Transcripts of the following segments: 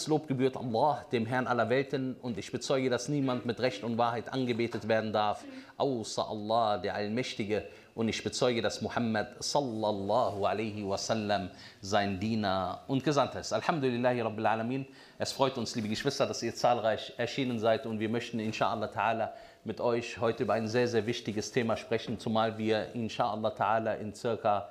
Alles Lob gebührt Allah, dem Herrn aller Welten, und ich bezeuge, dass niemand mit Recht und Wahrheit angebetet werden darf, außer Allah, der Allmächtige. Und ich bezeuge, dass Muhammad sallallahu alaihi wasallam sein Diener und Gesandter ist. Alhamdulillahi Rabbil Alamin. Es freut uns, liebe Geschwister, dass ihr zahlreich erschienen seid und wir möchten inshallah ta'ala mit euch heute über ein sehr, sehr wichtiges Thema sprechen, zumal wir inshallah ta'ala in circa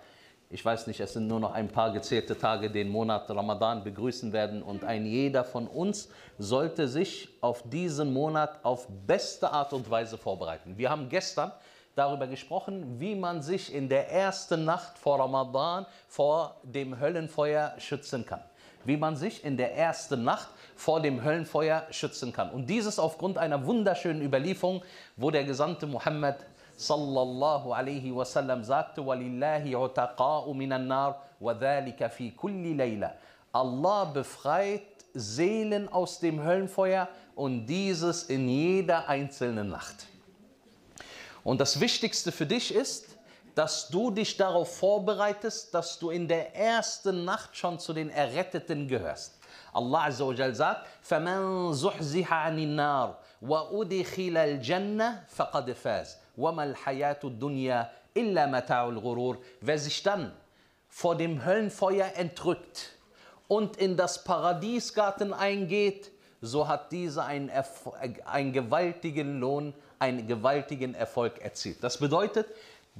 ich weiß nicht, es sind nur noch ein paar gezählte Tage, den Monat Ramadan begrüßen werden und ein jeder von uns sollte sich auf diesen Monat auf beste Art und Weise vorbereiten. Wir haben gestern darüber gesprochen, wie man sich in der ersten Nacht vor Ramadan vor dem Höllenfeuer schützen kann. Wie man sich in der ersten Nacht vor dem Höllenfeuer schützen kann. Und dieses aufgrund einer wunderschönen Überlieferung, wo der Gesandte Muhammad sallallahu alaihi wasallam sagte, وَلِلَّهِ عُتَقَاءُ مِنَ النَّارِ وَذَلِكَ فِي كُلِّ لَيْلَةٍ Allah befreit Seelen aus dem Höllenfeuer und dieses in jeder einzelnen Nacht. Und das Wichtigste für dich ist, dass du dich darauf vorbereitest, dass du in der ersten Nacht schon zu den Erretteten gehörst. Allah Azza wa Jal sagt, فَمَنْ زُحْزِحَ عَنِ النَّارِ وَأُدِخِلَ الْجَنَّةِ فَقَدْ فَازَ وَمَا الْحَيَاةُ الدُّنْيَا إِلَّا مَتَاعُ الْغُرُورِ Wer sich dann vor dem Höllenfeuer entrückt und in das Paradiesgarten eingeht, so hat dieser einen, einen gewaltigen Lohn, einen gewaltigen Erfolg erzielt. Das bedeutet,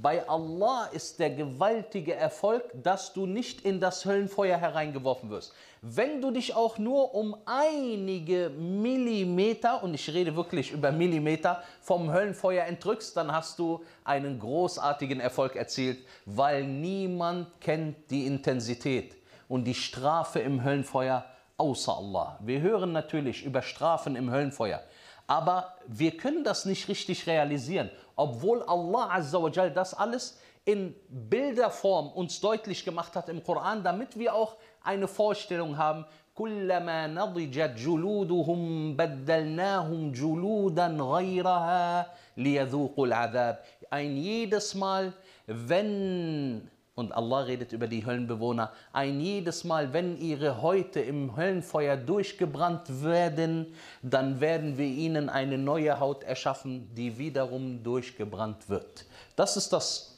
bei Allah ist der gewaltige Erfolg, dass du nicht in das Höllenfeuer hereingeworfen wirst. Wenn du dich auch nur um einige Millimeter, und ich rede wirklich über Millimeter, vom Höllenfeuer entrückst, dann hast du einen großartigen Erfolg erzielt, weil niemand kennt die Intensität und die Strafe im Höllenfeuer außer Allah. Wir hören natürlich über Strafen im Höllenfeuer Aber wir können das nicht richtig realisieren, obwohl Allah Azza wa Jal das alles in Bilderform uns deutlich gemacht hat im Koran, damit wir auch eine Vorstellung haben. كلما نضجت جلودهم بدلناهم جلودا غيرها ليذوقوا العذاب. Ein jedes Mal, wenn und Allah redet über die Höllenbewohner. Ein jedes Mal, wenn ihre Häute im Höllenfeuer durchgebrannt werden, dann werden wir ihnen eine neue Haut erschaffen, die wiederum durchgebrannt wird. Das ist das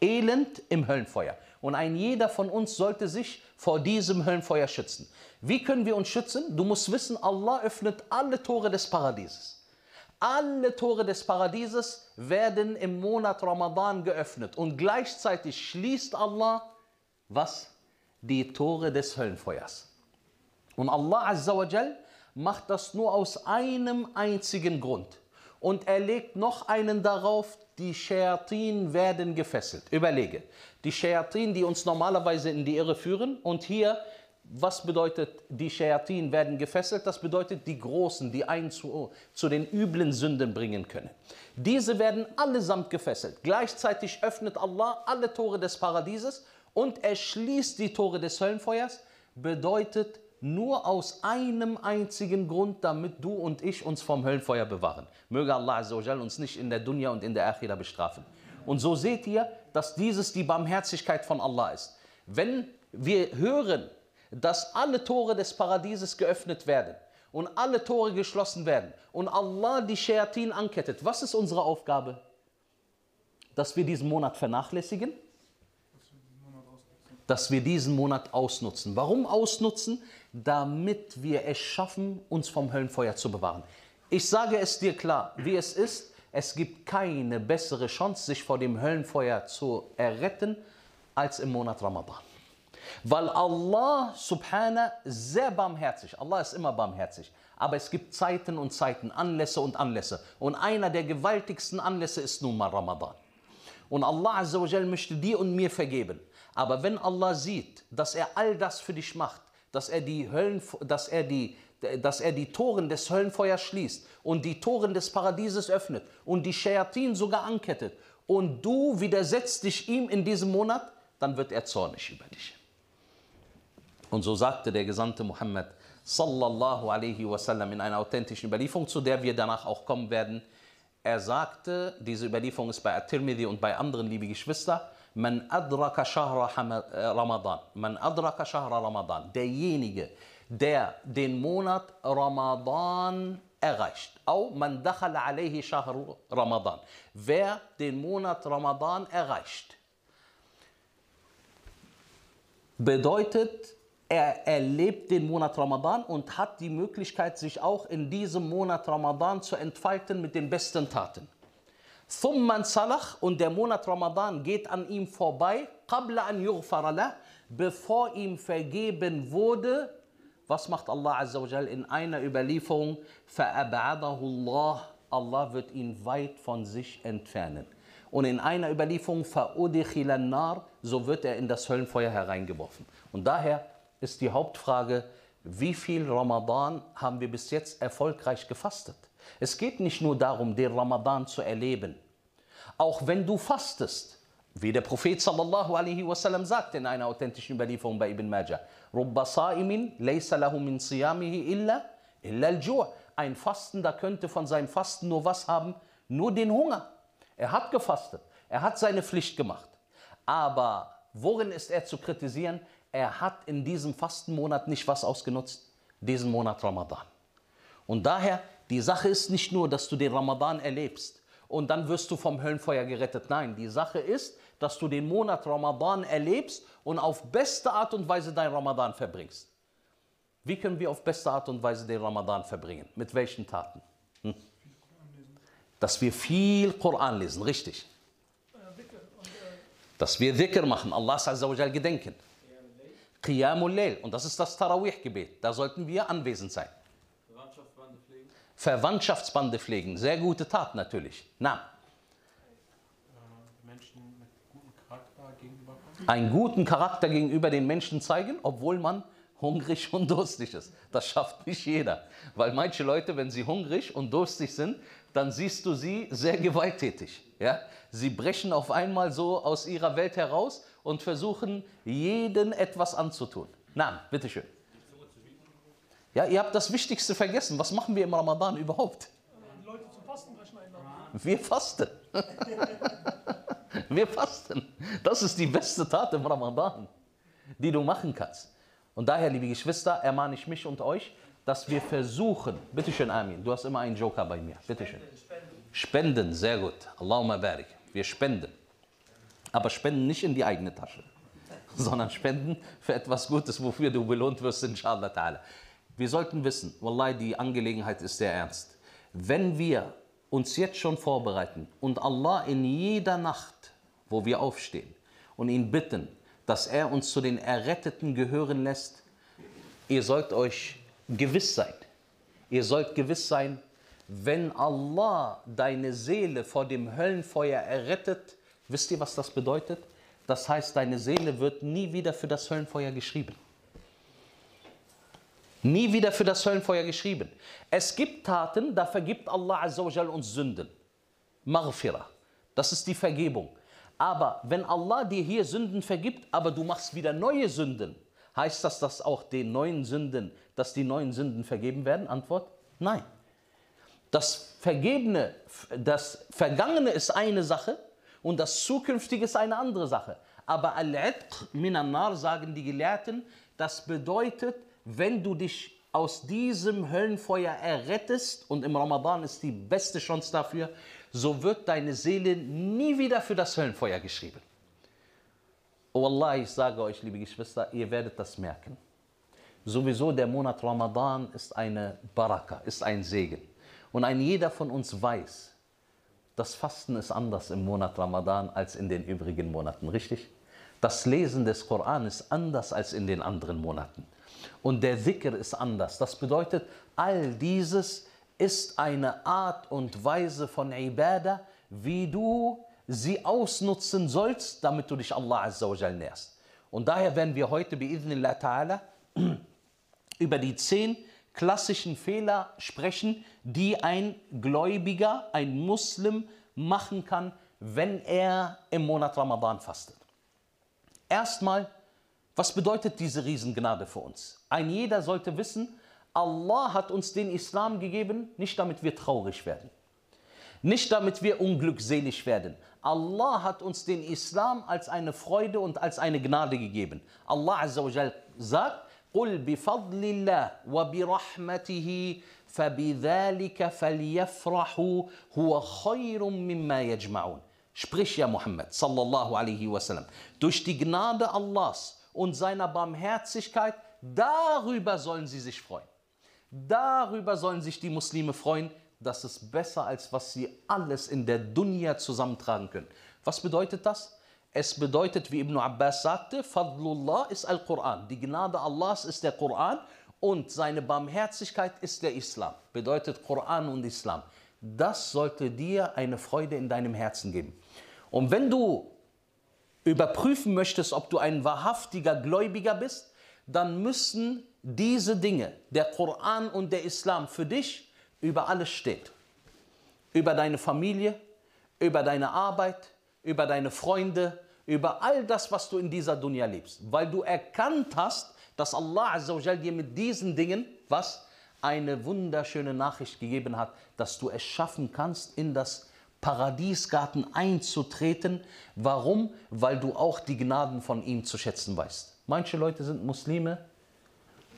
Elend im Höllenfeuer. Und ein jeder von uns sollte sich vor diesem Höllenfeuer schützen. Wie können wir uns schützen? Du musst wissen, Allah öffnet alle Tore des Paradieses. Alle Tore des Paradieses werden im Monat Ramadan geöffnet und gleichzeitig schließt Allah was? Die Tore des Höllenfeuers. Und Allah Azza wa Jal macht das nur aus einem einzigen Grund. Und er legt noch einen darauf, die Shayatin werden gefesselt. Überlege, die Shayatin, die uns normalerweise in die Irre führen und hier was bedeutet, die Shayatin werden gefesselt? Das bedeutet, die Großen, die einen zu, zu den üblen Sünden bringen können. Diese werden allesamt gefesselt. Gleichzeitig öffnet Allah alle Tore des Paradieses und er schließt die Tore des Höllenfeuers. Bedeutet nur aus einem einzigen Grund, damit du und ich uns vom Höllenfeuer bewahren. Möge Allah uns nicht in der Dunya und in der Akhira bestrafen. Und so seht ihr, dass dieses die Barmherzigkeit von Allah ist. Wenn wir hören, dass alle Tore des Paradieses geöffnet werden und alle Tore geschlossen werden und Allah die Shayatin ankettet. Was ist unsere Aufgabe? Dass wir diesen Monat vernachlässigen? Dass wir diesen Monat ausnutzen. Warum ausnutzen? Damit wir es schaffen, uns vom Höllenfeuer zu bewahren. Ich sage es dir klar, wie es ist. Es gibt keine bessere Chance, sich vor dem Höllenfeuer zu erretten, als im Monat Ramadan. Weil Allah subhana sehr barmherzig, Allah ist immer barmherzig, aber es gibt Zeiten und Zeiten, Anlässe und Anlässe. Und einer der gewaltigsten Anlässe ist nun mal Ramadan. Und Allah Azza wa Jal möchte dir und mir vergeben. Aber wenn Allah sieht, dass er all das für dich macht, dass er die, Höllen, dass er die, dass er die Toren des Höllenfeuers schließt und die Toren des Paradieses öffnet und die Shayatin sogar ankettet und du widersetzt dich ihm in diesem Monat, dann wird er zornig über dich. Und so sagte der Gesandte Muhammad sallallahu alaihi wasallam in einer authentischen Überlieferung, zu der wir danach auch kommen werden. Er sagte, diese Überlieferung ist bei At-Tirmidhi und bei anderen, liebe Geschwister, man adraka shahra Ramadan, man adraka shahra Ramadan, derjenige, der den Monat Ramadan erreicht. Au man dakhala alayhi shahr Ramadan. Wer den Monat Ramadan erreicht, bedeutet, er erlebt den Monat Ramadan und hat die Möglichkeit, sich auch in diesem Monat Ramadan zu entfalten mit den besten Taten. Thumman Salach und der Monat Ramadan geht an ihm vorbei, qabla an yughfarala, bevor ihm vergeben wurde. Was macht Allah Azza wa in einer Überlieferung? Fa'abadahu Allah. Allah wird ihn weit von sich entfernen. Und in einer Überlieferung, fa'udikhilan nar, so wird er in das Höllenfeuer hereingeworfen. Und daher ist die Hauptfrage, wie viel Ramadan haben wir bis jetzt erfolgreich gefastet? Es geht nicht nur darum, den Ramadan zu erleben. Auch wenn du fastest, wie der Prophet sallallahu alaihi wasallam sagt in einer authentischen Überlieferung bei Ibn Majah, Rubba sa'imin laysa lahu min siyamihi illa, illa al Ein Fastender könnte von seinem Fasten nur was haben? Nur den Hunger. Er hat gefastet, er hat seine Pflicht gemacht. Aber worin ist er zu kritisieren? Er hat in diesem Fastenmonat nicht was ausgenutzt? Diesen Monat Ramadan. Und daher, die Sache ist nicht nur, dass du den Ramadan erlebst und dann wirst du vom Höllenfeuer gerettet. Nein, die Sache ist, dass du den Monat Ramadan erlebst und auf beste Art und Weise dein Ramadan verbringst. Wie können wir auf beste Art und Weise den Ramadan verbringen? Mit welchen Taten? Hm? Dass wir viel Koran lesen, richtig. Dass wir Dhikr machen, Allah gedenken. Qiyamul Layl. Und das ist das Tarawih-Gebet. Da sollten wir anwesend sein. Verwandtschaftsbande pflegen. Verwandtschaftsbande pflegen. Sehr gute Tat natürlich. Na. Menschen mit gutem Charakter gegenüberkommen. Einen guten Charakter gegenüber den Menschen zeigen, obwohl man hungrig und durstig ist. Das schafft nicht jeder. Weil manche Leute, wenn sie hungrig und durstig sind, dann siehst du sie sehr gewalttätig. Ja? Sie brechen auf einmal so aus ihrer Welt heraus und versuchen, jeden etwas anzutun. Na, bitteschön. Ja, ihr habt das Wichtigste vergessen. Was machen wir im Ramadan überhaupt? Die Leute zum einladen. Wir fasten. Wir fasten. Das ist die beste Tat im Ramadan, die du machen kannst. Und daher, liebe Geschwister, ermahne ich mich und euch, dass wir versuchen, bitteschön, Amin, du hast immer einen Joker bei mir, bitteschön. Spenden, sehr gut. Allahumma barik. Wir spenden. Aber spenden nicht in die eigene Tasche, sondern spenden für etwas Gutes, wofür du belohnt wirst, inshallah ta'ala. Wir sollten wissen, Wallahi, die Angelegenheit ist sehr ernst. Wenn wir uns jetzt schon vorbereiten und Allah in jeder Nacht, wo wir aufstehen und ihn bitten, dass er uns zu den Erretteten gehören lässt, ihr sollt euch gewiss sein. Ihr sollt gewiss sein, wenn Allah deine Seele vor dem Höllenfeuer errettet, wisst ihr, was das bedeutet? Das heißt, deine Seele wird nie wieder für das Höllenfeuer geschrieben. Nie wieder für das Höllenfeuer geschrieben. Es gibt Taten, da vergibt Allah Azzawajal uns Sünden. Maghfirah. Das ist die Vergebung. Aber wenn Allah dir hier Sünden vergibt, aber du machst wieder neue Sünden, heißt das, dass auch den neuen Sünden, dass die neuen Sünden vergeben werden? Antwort: Nein. Das Vergebene, das Vergangene ist eine Sache und das Zukünftige ist eine andere Sache. Aber Al-Itq minan nar, sagen die Gelehrten, das bedeutet, wenn du dich aus diesem Höllenfeuer errettest, und im Ramadan ist die beste Chance dafür, so wird deine Seele nie wieder für das Höllenfeuer geschrieben. Oh Allah, ich sage euch, liebe Geschwister, ihr werdet das merken. Sowieso der Monat Ramadan ist eine Baraka, ist ein Segen. Und ein jeder von uns weiß, das Fasten ist anders im Monat Ramadan als in den übrigen Monaten, richtig? Das Lesen des Koran ist anders als in den anderen Monaten. Und der Dhikr ist anders. Das bedeutet, all dieses ist eine Art und Weise von Ibadah, wie du sie ausnutzen sollst, damit du dich Allah Azza wa Jal nährst. Und daher werden wir heute, bi'idhnillah ta'ala, über die zehn klassischen Fehler sprechen, die ein Gläubiger, ein Muslim machen kann, wenn er im Monat Ramadan fastet. Erstmal, was bedeutet diese Riesengnade für uns? Ein jeder sollte wissen, Allah hat uns den Islam gegeben, nicht damit wir traurig werden, nicht damit wir unglückselig werden. Allah hat uns den Islam als eine Freude und als eine Gnade gegeben. Allah Azza wa sagt, قل بفضل الله وبرحمته فبذلك فليفرحوا هو خير مما يجمعون Sprich ja Muhammad sallallahu alaihi wasallam. Durch die Gnade Allahs und seiner Barmherzigkeit, darüber sollen sie sich freuen. Darüber sollen sich die Muslime freuen. Das ist besser, als was sie alles in der Dunya zusammentragen können. Was bedeutet das? Es bedeutet, wie Ibn Abbas sagte, Fadlullah ist Al-Quran. Die Gnade Allahs ist der Koran und seine Barmherzigkeit ist der Islam. Bedeutet Koran und Islam. Das sollte dir eine Freude in deinem Herzen geben. Und wenn du überprüfen möchtest, ob du ein wahrhaftiger Gläubiger bist, dann müssen diese Dinge, der Koran und der Islam für dich über alles stehen. Über deine Familie, über deine Arbeit, über deine Freunde, über all das, was du in dieser Dunya lebst. Weil du erkannt hast, dass Allah dir mit diesen Dingen, was? Eine wunderschöne Nachricht gegeben hat, dass du es schaffen kannst, in das Paradiesgarten einzutreten. Warum? Weil du auch die Gnaden von ihm zu schätzen weißt. Manche Leute sind Muslime,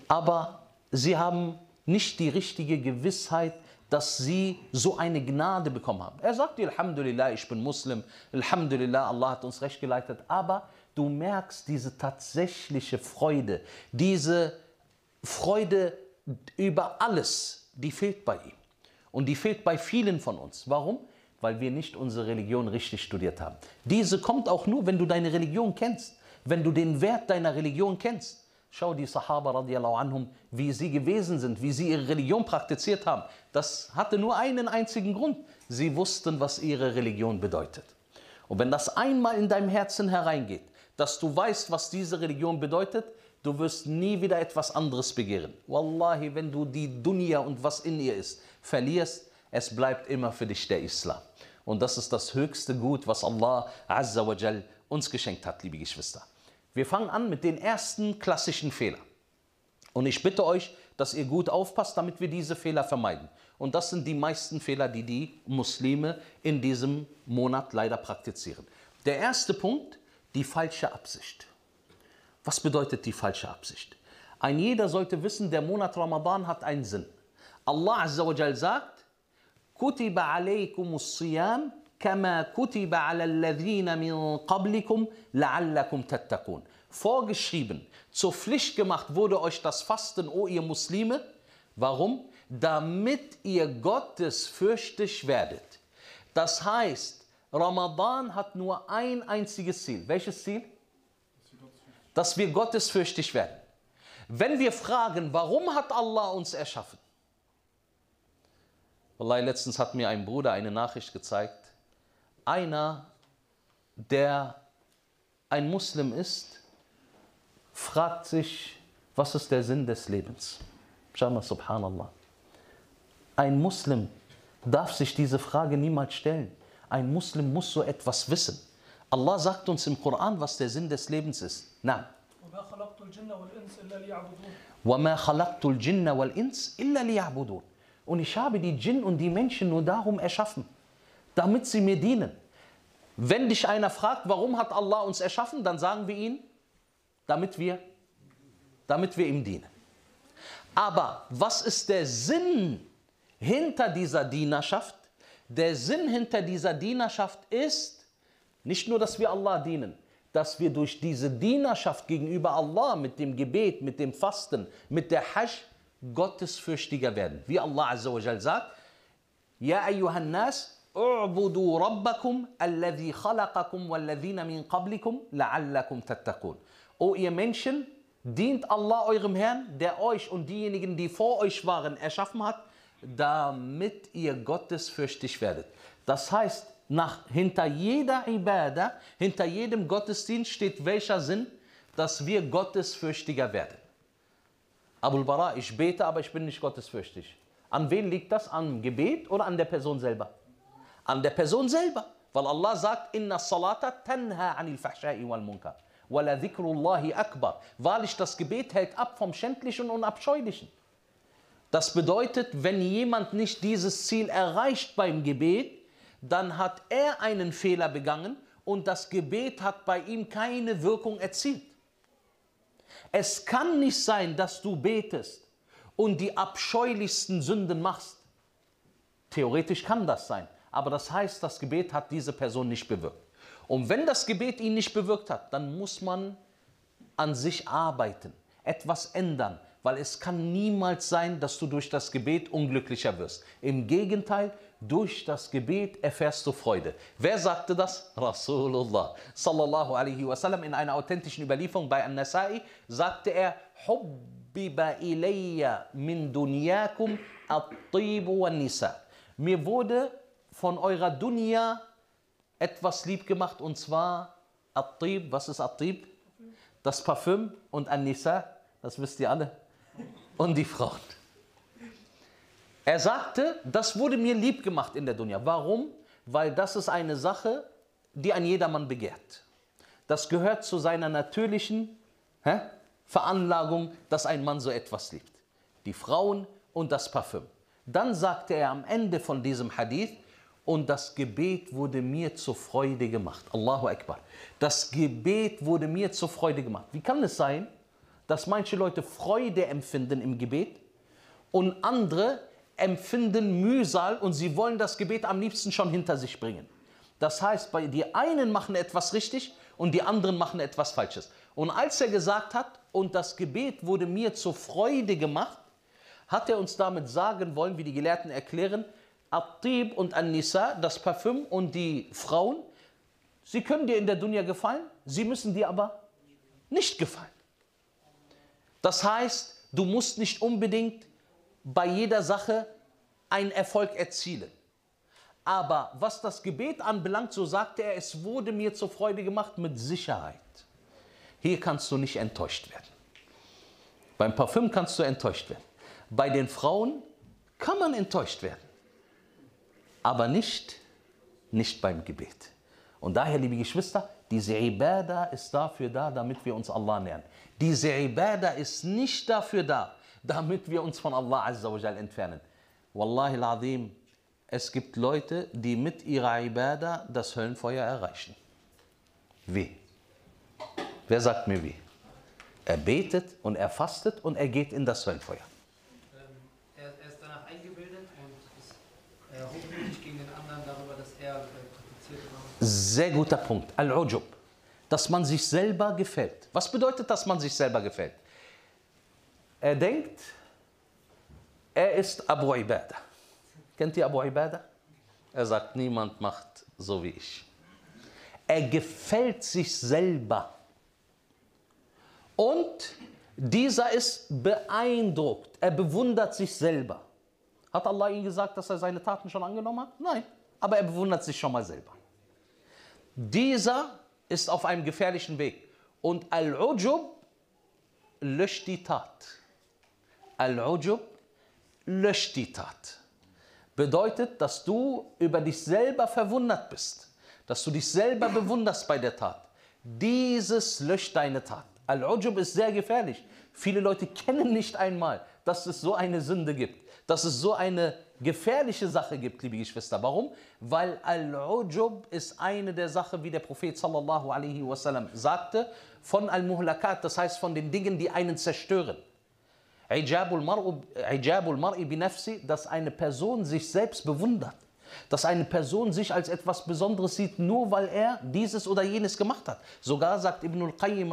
aber sie haben nicht die richtige Gewissheit, dass sie so eine Gnade bekommen haben. Er sagt dir, Alhamdulillah, ich bin Muslim, Alhamdulillah, Allah hat uns recht geleitet, aber du merkst diese tatsächliche Freude, diese Freude über alles, die fehlt bei ihm. Und die fehlt bei vielen von uns. Warum? Weil wir nicht unsere Religion richtig studiert haben. Diese kommt auch nur, wenn du deine Religion kennst, wenn du den Wert deiner Religion kennst. Schau die Sahaba radiallahu anhum, wie sie gewesen sind, wie sie ihre Religion praktiziert haben. Das hatte nur einen einzigen Grund. Sie wussten, was ihre Religion bedeutet. Und wenn das einmal in deinem Herzen hereingeht, dass du weißt, was diese Religion bedeutet, du wirst nie wieder etwas anderes begehren. Wallahi, wenn du die Dunya und was in ihr ist, verlierst, es bleibt immer für dich der Islam. Und das ist das höchste Gut, was Allah Azza wa Jal uns geschenkt hat, liebe Geschwister. Wir fangen an mit den ersten klassischen Fehlern. Und ich bitte euch, dass ihr gut aufpasst, damit wir diese Fehler vermeiden. Und das sind die meisten Fehler, die die Muslime in diesem Monat leider praktizieren. Der erste Punkt, die falsche Absicht. Was bedeutet die falsche Absicht? Ein jeder sollte wissen, der Monat Ramadan hat einen Sinn. Allah Azza wa Jal sagt, Kutiba alaykumus siyam كما كتب على الذين من قبلكم لعلكم تتقون. Vorgeschrieben, zur Pflicht gemacht wurde euch das Fasten, o ihr Muslime. Warum? Damit ihr gottesfürchtig werdet. Das heißt, Ramadan hat nur ein einziges Ziel. Welches Ziel? Dass wir gottesfürchtig werden. Wenn wir fragen, warum hat Allah uns erschaffen? Wallahi, letztens hat mir ein Bruder eine Nachricht gezeigt. einer, der ein Muslim ist, fragt sich, was ist der Sinn des Lebens? Schau mal, subhanallah. Ein Muslim darf sich diese Frage niemals stellen. Ein Muslim muss so etwas wissen. Allah sagt uns im Koran, was der Sinn des Lebens ist. Na. Und ich habe die Jinn und die Menschen nur darum erschaffen damit sie mir dienen. Wenn dich einer fragt, warum hat Allah uns erschaffen, dann sagen wir ihm, damit wir, damit wir ihm dienen. Aber was ist der Sinn hinter dieser Dienerschaft? Der Sinn hinter dieser Dienerschaft ist nicht nur, dass wir Allah dienen, dass wir durch diese Dienerschaft gegenüber Allah mit dem Gebet, mit dem Fasten, mit der Hajj gottesfürchtiger werden. Wie Allah Azza wa sagt, Ja ayyuhan nas, اعبدوا ربكم الذي خلقكم والذين من قبلكم لعلكم تتقون. O ihr Menschen, dient Allah eurem Herrn, der euch und diejenigen, die vor euch waren, erschaffen hat, damit ihr gottesfürchtig werdet. Das heißt, nach, hinter jeder Ibadah, hinter jedem Gottesdienst steht welcher Sinn? Dass wir gottesfürchtiger werden. Abul Bara, ich bete, aber ich bin nicht gottesfürchtig. An wen liegt das? Am Gebet oder an der Person selber? An der Person selber. Weil Allah sagt, Inna salata tanha anil fahshai wal munkar. Wala dhikrullahi akbar. Wahrlich, das Gebet hält ab vom Schändlichen und Abscheulichen. Das bedeutet, wenn jemand nicht dieses Ziel erreicht beim Gebet, dann hat er einen Fehler begangen und das Gebet hat bei ihm keine Wirkung erzielt. Es kann nicht sein, dass du betest und die abscheulichsten Sünden machst. Theoretisch kann das sein, aber das heißt, das Gebet hat diese Person nicht bewirkt. Und wenn das Gebet ihn nicht bewirkt hat, dann muss man an sich arbeiten, etwas ändern, weil es kann niemals sein, dass du durch das Gebet unglücklicher wirst. Im Gegenteil, durch das Gebet erfährst du Freude. Wer sagte das? Rasulullah sallallahu alaihi wasallam in einer authentischen Überlieferung bei An-Nasai sagte er Hubbiba ilayya min dunyakum at-tibu wan-nisa. Mir wurde von eurer Dunya etwas lieb gemacht und zwar At-Tib, was ist At-Tib? Das Parfüm und An-Nisa, das wisst ihr alle, und die Frauen. Er sagte, das wurde mir lieb gemacht in der Dunya. Warum? Weil das ist eine Sache, die ein jedermann begehrt. Das gehört zu seiner natürlichen hä, Veranlagung, dass ein Mann so etwas liebt. Die Frauen und das Parfüm. Dann sagte er am Ende von diesem Hadith, und das Gebet wurde mir zur Freude gemacht. Allahu Akbar. Das Gebet wurde mir zur Freude gemacht. Wie kann es sein, dass manche Leute Freude empfinden im Gebet und andere empfinden Mühsal und sie wollen das Gebet am liebsten schon hinter sich bringen? Das heißt, bei die einen machen etwas richtig und die anderen machen etwas Falsches. Und als er gesagt hat, und das Gebet wurde mir zur Freude gemacht, hat er uns damit sagen wollen, wie die Gelehrten erklären, At-Tib und An-Nisa, das Parfüm und die Frauen, sie können dir in der Dunya gefallen, sie müssen dir aber nicht gefallen. Das heißt, du musst nicht unbedingt bei jeder Sache einen Erfolg erzielen. Aber was das Gebet anbelangt, so sagte er, es wurde mir zur Freude gemacht mit Sicherheit. Hier kannst du nicht enttäuscht werden. Beim Parfüm kannst du enttäuscht werden. Bei den Frauen kann man enttäuscht werden aber nicht, nicht beim Gebet. Und daher, liebe Geschwister, diese Ibadah ist dafür da, damit wir uns Allah nähern. Diese Ibadah ist nicht dafür da, damit wir uns von Allah Azza entfernen. Wallahi al-Azim, es gibt Leute, die mit ihrer Ibadah das Höllenfeuer erreichen. Wie? Wer sagt mir wie? Er betet und er fastet und er geht in das Höllenfeuer. Ähm, er, er ist danach eingebildet und ist äh, hochmütig gegen den anderen darüber, dass er äh, praktiziert war. Sehr guter Punkt. Al-Ujub. Dass man sich selber gefällt. Was bedeutet, dass man sich selber gefällt? Er denkt, er ist Abu Ibadah. Kennt ihr Abu Ibadah? Er sagt, niemand macht so wie ich. Er gefällt sich selber. Und dieser ist beeindruckt. Er bewundert sich selber. Hat Allah ihm gesagt, dass er seine Taten schon angenommen hat? Nein. Aber er bewundert sich schon mal selber. Dieser ist auf einem gefährlichen Weg. Und Al-Ujub löscht die Tat. Al-Ujub löscht die Tat. Bedeutet, dass du über dich selber verwundert bist. Dass du dich selber bewunderst bei der Tat. Dieses löscht deine Tat. Al-Ujub ist sehr gefährlich. Viele Leute kennen nicht einmal, dass es so eine Sünde gibt. Dass es so eine gefährliche Sache gibt, liebe Geschwister. Warum? Weil Al-Ujub ist eine der Sachen, wie der Prophet sallallahu alaihi wasallam sagte, von Al-Muhlakat, das heißt von den Dingen, die einen zerstören. Ijabul mar'i binafsi, dass eine Person sich selbst bewundert. Dass eine Person sich als etwas Besonderes sieht, nur weil er dieses oder jenes gemacht hat. Sogar sagt Ibn al-Qayyim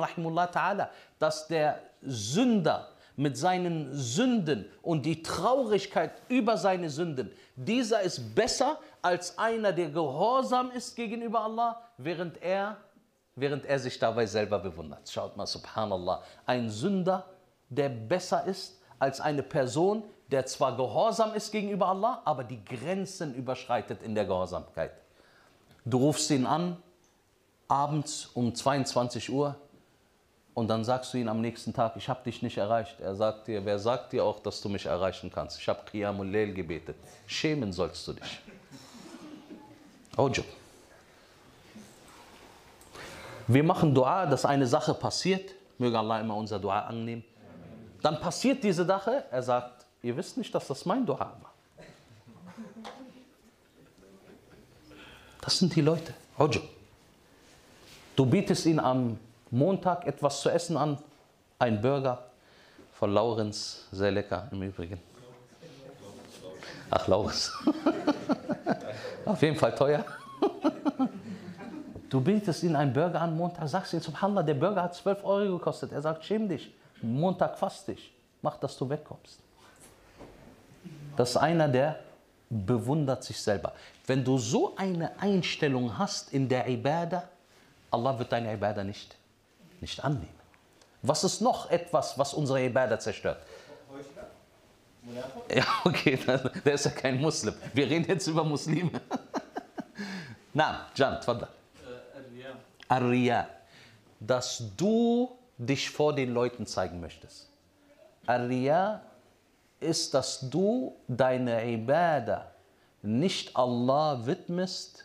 dass der Sünder mit seinen Sünden und die Traurigkeit über seine Sünden, dieser ist besser als einer, der gehorsam ist gegenüber Allah, während er, während er sich dabei selber bewundert. Schaut mal, subhanallah, ein Sünder, der besser ist als eine Person, der zwar gehorsam ist gegenüber Allah, aber die Grenzen überschreitet in der Gehorsamkeit. Du rufst ihn an, abends um 22 Uhr, und dann sagst du ihm am nächsten Tag, ich habe dich nicht erreicht. Er sagt dir, wer sagt dir auch, dass du mich erreichen kannst? Ich habe Qiyamul Layl gebetet. Schämen sollst du dich. Ujub. Wir machen Dua, dass eine Sache passiert. Möge Allah immer unser Dua annehmen. Dann passiert diese Sache. Er sagt, ihr wisst nicht, dass das mein Dua war. Das sind die Leute. Ujub. Du bietest ihnen am Montag etwas zu essen an. Ein Burger von Laurenz, sehr lecker im Übrigen. Ach, Laurenz. Auf jeden Fall teuer. Du bietest ihn einen Burger an Montag, sagst ihm, Subhanallah, der Burger hat 12 Euro gekostet. Er sagt, schäm dich, Montag fast dich. Mach, dass du wegkommst. Das ist einer, der bewundert sich selber. Wenn du so eine Einstellung hast in der Ibadah, Allah wird deine Ibadah nicht, nicht annehmen. Was ist noch etwas, was unsere Ibadah zerstört? Ja, okay, der ist ja kein Muslim. Wir reden jetzt über Muslime. Na, Jan, tfadda. Äh. Ar-Riya, dass du dich vor den Leuten zeigen möchtest. Ar-Riya ist, dass du deine Ibadah nicht Allah widmest,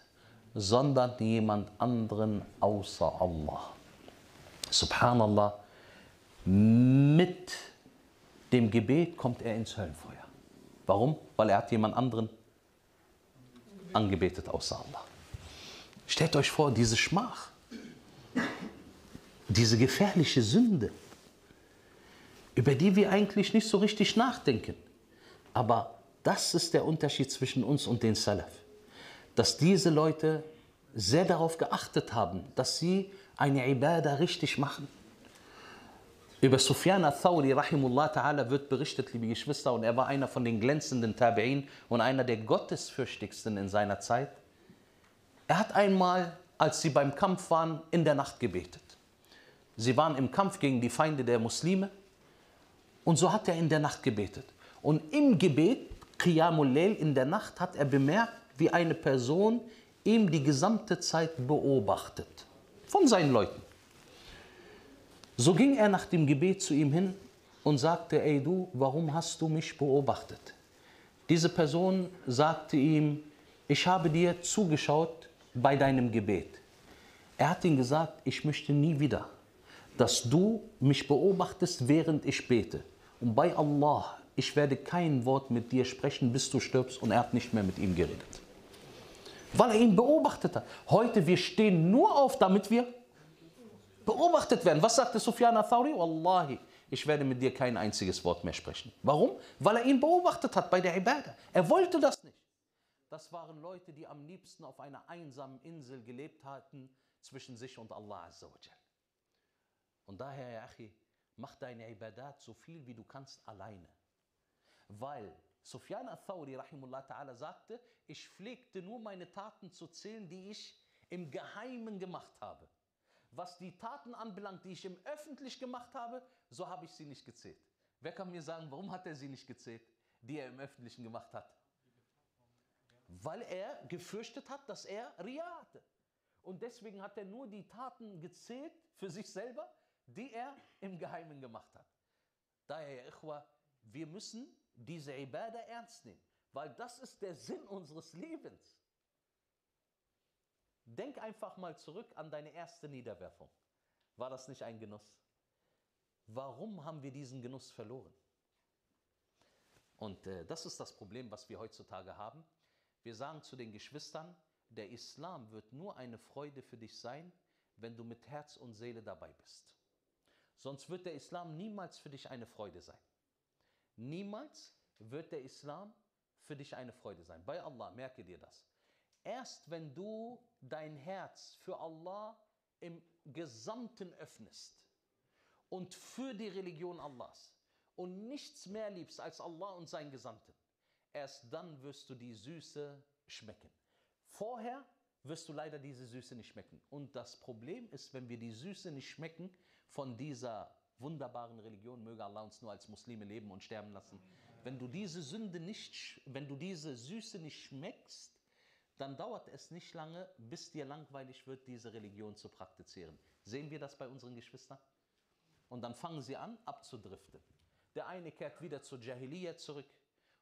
sondern jemand anderen außer Allah. Subhanallah, mit dem Gebet kommt er ins Höllenfeuer. Warum? Weil er hat jemand anderen angebetet außer Allah. Stellt euch vor, diese Schmach, diese gefährliche Sünde, über die wir eigentlich nicht so richtig nachdenken. Aber das ist der Unterschied zwischen uns und den Salaf. Dass diese Leute sehr darauf geachtet haben, dass sie eine Ibadah richtig machen. Über Sufyan al-Thawri, rahimullah ta'ala, wird berichtet, liebe Geschwister, und er war einer von den glänzenden Tabi'in und einer der gottesfürchtigsten in seiner Zeit. Er hat einmal, als sie beim Kampf waren, in der Nacht gebetet. Sie waren im Kampf gegen die Feinde der Muslime und so hat er in der Nacht gebetet. Und im Gebet, Qiyamul Layl, in der Nacht, hat er bemerkt, wie eine Person ihm die gesamte Zeit beobachtet. Von seinen Leuten. So ging er nach dem Gebet zu ihm hin und sagte, ey du, warum hast du mich beobachtet? Diese Person sagte ihm, ich habe dir zugeschaut bei deinem Gebet. Er hat ihm gesagt, ich möchte nie wieder, dass du mich beobachtest, während ich bete. Und bei Allah, ich werde kein Wort mit dir sprechen, bis du stirbst. Und er hat nicht mehr mit ihm geredet. Weil er ihn beobachtet hat. Heute, wir stehen nur auf, damit wir beobachtet werden. Was sagte Sufyan al-Thawri? Wallahi, ich werde mit dir kein einziges Wort mehr sprechen. Warum? Weil er ihn beobachtet hat bei der Ibadah. Er wollte das nicht. Das waren Leute, die am liebsten auf einer einsamen Insel gelebt hatten zwischen sich und Allah Azza. Und daher, ja Achi, mach deine Ibadat so viel wie du kannst alleine. Weil Sufyan al-Thawri rahimullah ta'ala sagte, ich pflegte nur meine Taten zu zählen, die ich im Geheimen gemacht habe. Was die Taten anbelangt, die ich im Öffentlich gemacht habe, so habe ich sie nicht gezählt. Wer kann mir sagen, warum hat er sie nicht gezählt, die er im Öffentlichen gemacht hat? Weil er gefürchtet hat, dass er Ria hatte. Und deswegen hat er nur die Taten gezählt für sich selber, die er im Geheimen gemacht hat. Daher, Ikhwa, wir müssen diese Ibadah ernst nehmen, weil das ist der Sinn unseres Lebens. Denk einfach mal zurück an deine erste Niederwerfung. War das nicht ein Genuss? Warum haben wir diesen Genuss verloren? Und äh, das ist das Problem, was wir heutzutage haben. Wir sagen zu den Geschwistern, der Islam wird nur eine Freude für dich sein, wenn du mit Herz und Seele dabei bist. Sonst wird der Islam niemals für dich eine Freude sein. Niemals wird der Islam für dich eine Freude sein. Bei Allah, merke dir das. Erst wenn du dein Herz für Allah im Gesamten öffnest und für die Religion Allahs und nichts mehr liebst als Allah und seinen Gesandten, erst dann wirst du die Süße schmecken. Vorher wirst du leider diese Süße nicht schmecken. Und das Problem ist, wenn wir die Süße nicht schmecken von dieser wunderbaren Religion, möge Allah uns nur als Muslime leben und sterben lassen. Wenn du diese Sünde nicht, wenn du diese Süße nicht schmeckst, dann dauert es nicht lange, bis dir langweilig wird, diese Religion zu praktizieren. Sehen wir das bei unseren Geschwistern? Und dann fangen sie an, abzudriften. Der eine kehrt wieder zur Jahiliyyah zurück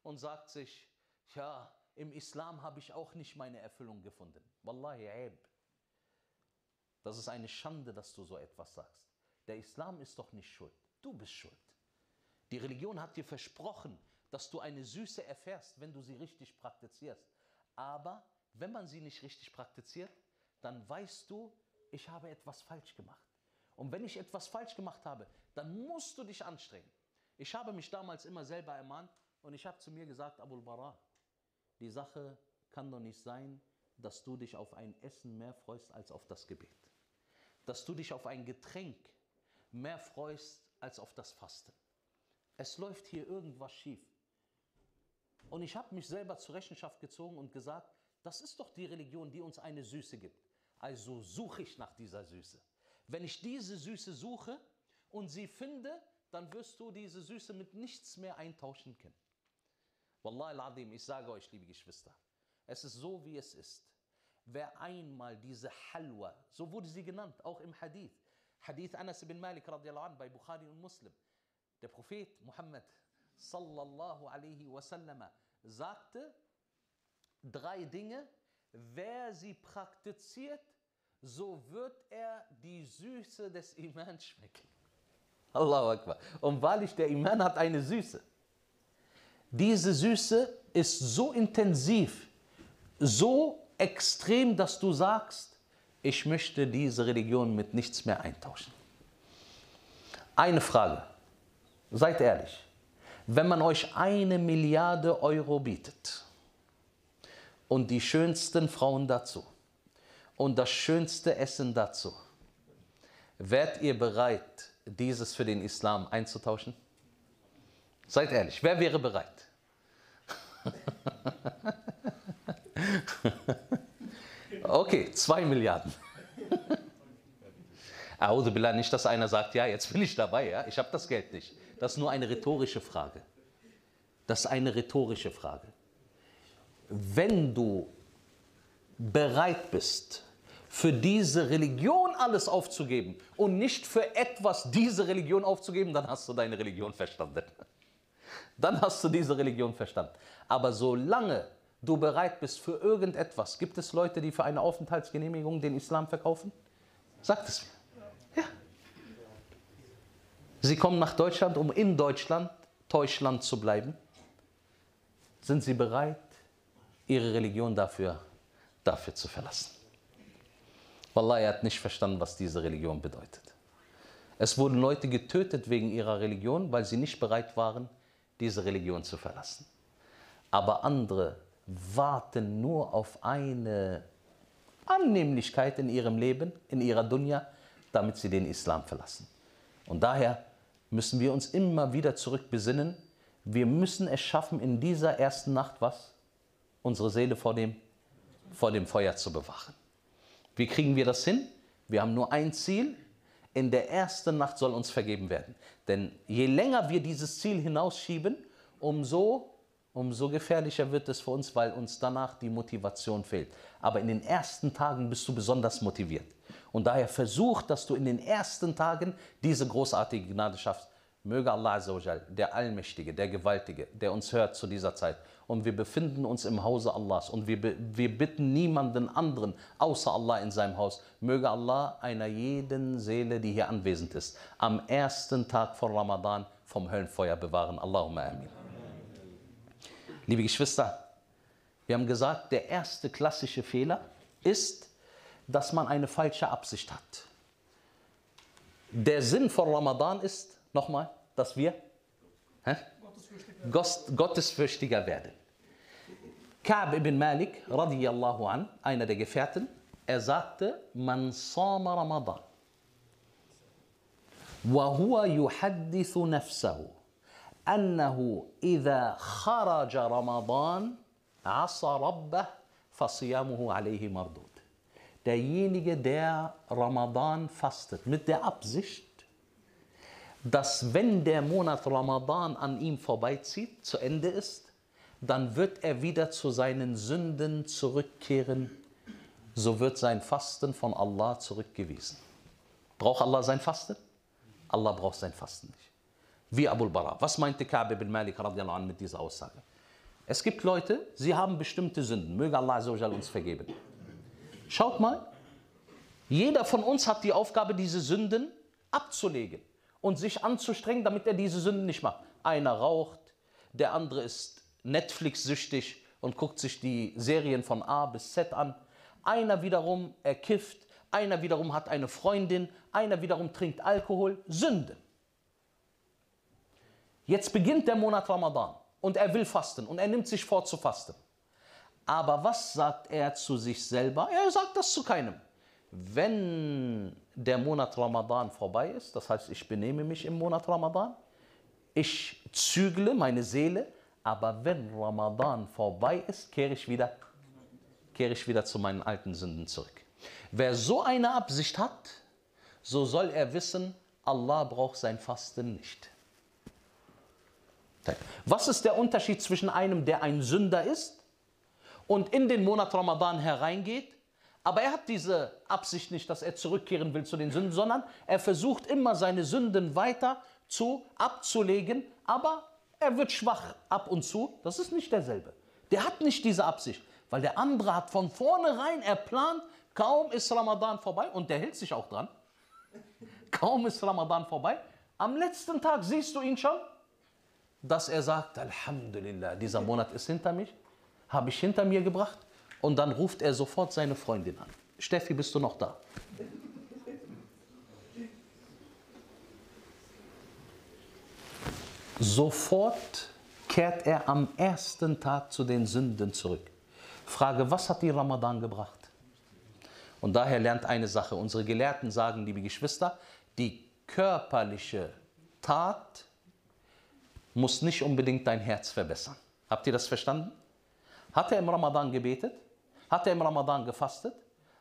und sagt sich, ja, im Islam habe ich auch nicht meine Erfüllung gefunden. Wallahi, aib. Das ist eine Schande, dass du so etwas sagst. Der Islam ist doch nicht schuld. Du bist schuld. Die Religion hat dir versprochen, dass du eine Süße erfährst, wenn du sie richtig praktizierst. Aber wenn man sie nicht richtig praktiziert, dann weißt du, ich habe etwas falsch gemacht. Und wenn ich etwas falsch gemacht habe, dann musst du dich anstrengen. Ich habe mich damals immer selber ermahnt und ich habe zu mir gesagt, Abul Bara, die Sache kann doch nicht sein, dass du dich auf ein Essen mehr freust als auf das Gebet. Dass du dich auf ein Getränk mehr freust als auf das Fasten. Es läuft hier irgendwas schief. Und ich habe mich selber zur Rechenschaft gezogen und gesagt, das ist doch die Religion, die uns eine Süße gibt. Also suche ich nach dieser Süße. Wenn ich diese Süße suche und sie finde, dann wirst du diese Süße mit nichts mehr eintauschen können. Wallahi al-Adim, ich sage euch, liebe Geschwister, es ist so, wie es ist. Wer einmal diese Halwa, so wurde sie genannt, auch im Hadith, Hadith Anas ibn Malik radiallahu anh, bei Bukhari und Muslim, der Prophet Muhammad sallallahu alaihi wasallam sagte, drei Dinge, wer sie praktiziert, so wird er die Süße des Iman schmecken. Allahu Akbar. Und wahrlich, der Iman hat eine Süße. Diese Süße ist so intensiv, so extrem, dass du sagst, ich möchte diese Religion mit nichts mehr eintauschen. Eine Frage, seid ehrlich, wenn man euch eine Milliarde Euro bietet und die schönsten Frauen dazu und das schönste Essen dazu, wärt ihr bereit, dieses für den Islam einzutauschen? Seid ehrlich, wer wäre bereit? Okay, zwei Milliarden. Audu Billah, nicht, dass einer sagt, ja, jetzt bin ich dabei, ja, ich habe das Geld nicht. Das ist nur eine rhetorische Frage. Das ist eine rhetorische Frage. Wenn du bereit bist, für diese Religion alles aufzugeben und nicht für etwas diese Religion aufzugeben, dann hast du deine Religion verstanden. Dann hast du diese Religion verstanden. Aber solange du bereit bist für irgendetwas, gibt es Leute, die für eine Aufenthaltsgenehmigung den Islam verkaufen? Sagt es mir. Sie kommen nach Deutschland, um in Deutschland, Deutschland zu bleiben. Sind sie bereit, ihre Religion dafür, dafür zu verlassen? Wallah, er hat nicht verstanden, was diese Religion bedeutet. Es wurden Leute getötet wegen ihrer Religion, weil sie nicht bereit waren, diese Religion zu verlassen. Aber andere warten nur auf eine Annehmlichkeit in ihrem Leben, in ihrer Dunya, damit sie den Islam verlassen. Und daher müssen wir uns immer wieder zurückbesinnen. Wir müssen es schaffen, in dieser ersten Nacht was? Unsere Seele vor dem, vor dem Feuer zu bewachen. Wie kriegen wir das hin? Wir haben nur ein Ziel. In der ersten Nacht soll uns vergeben werden. Denn je länger wir dieses Ziel hinausschieben, umso, umso gefährlicher wird es für uns, weil uns danach die Motivation fehlt. Aber in den ersten Tagen bist du besonders motiviert. Und daher versuch, dass du in den ersten Tagen diese großartige Gnade schaffst. Möge Allah Azzawajal, der Allmächtige, der Gewaltige, der uns hört zu dieser Zeit. Und wir befinden uns im Hause Allahs und wir, wir bitten niemanden anderen außer Allah in seinem Haus. Möge Allah einer jeden Seele, die hier anwesend ist, am ersten Tag von Ramadan vom Höllenfeuer bewahren. Allahumma amin. Liebe Geschwister, wir haben gesagt, der erste klassische Fehler ist, dass man eine falsche Absicht hat. Der Sinn von Ramadan ist, nochmal, dass wir hä? gottesfürchtiger werden. Ka'b ibn Malik, radiyallahu an, einer der Gefährten, er sagte, man sama Ramadan. وهو يحدث نفسه أنه إذا خرج رمضان عصى ربه فصيامه عليه مردود. Derjenige, der Ramadan fastet, mit der Absicht, dass wenn der Monat Ramadan an ihm vorbeizieht, zu Ende ist, dann wird er wieder zu seinen Sünden zurückkehren. So wird sein Fasten von Allah zurückgewiesen. Braucht Allah sein Fasten? Allah braucht sein Fasten nicht. Wie Abul Bara. Was meinte Ka'b ibn Malik radiallahu anh mit dieser Aussage? Es gibt Leute, sie haben bestimmte Sünden. Möge Allah uns vergeben. Schaut mal, jeder von uns hat die Aufgabe, diese Sünden abzulegen und sich anzustrengen, damit er diese Sünden nicht macht. Einer raucht, der andere ist Netflix-süchtig und guckt sich die Serien von A bis Z an. Einer wiederum, er kifft. Einer wiederum hat eine Freundin. einer wiederum trinkt Alkohol, Sünde. Jetzt beginnt der Monat Ramadan und er will fasten und er nimmt sich vor zu fasten. Aber was sagt er zu sich selber? Er sagt das zu keinem. Wenn der Monat Ramadan vorbei ist, das heißt, ich benehme mich im Monat Ramadan, ich zügle meine Seele, aber wenn Ramadan vorbei ist, kehre ich wieder, kehre ich wieder zu meinen alten Sünden zurück. Wer so eine Absicht hat, so soll er wissen, Allah braucht sein Fasten nicht. Was ist der Unterschied zwischen einem, der ein Sünder ist und in den Monat Ramadan hereingeht, aber er hat diese Absicht nicht, dass er zurückkehren will zu den Sünden, sondern er versucht immer seine Sünden weiter zu abzulegen, aber er wird schwach ab und zu. Das ist nicht derselbe. Der hat nicht diese Absicht, weil der andere hat von vornherein, er plant, kaum ist Ramadan vorbei und der hält sich auch dran. Kaum ist Ramadan vorbei. Am letzten Tag siehst du ihn schon, dass er sagt, Alhamdulillah, dieser Monat ist hinter mich, habe ich hinter mir gebracht. Und dann ruft er sofort seine Freundin an. Steffi, bist du noch da? Sofort kehrt er am ersten Tag zu den Sünden zurück. Frage, was hat die Ramadan gebracht? Und daher lernt eine Sache. Unsere Gelehrten sagen, liebe Geschwister, die körperliche Tat muss nicht unbedingt dein Herz verbessern. Habt ihr das verstanden? Hat er im Ramadan gebetet? Hat er im Ramadan gefastet?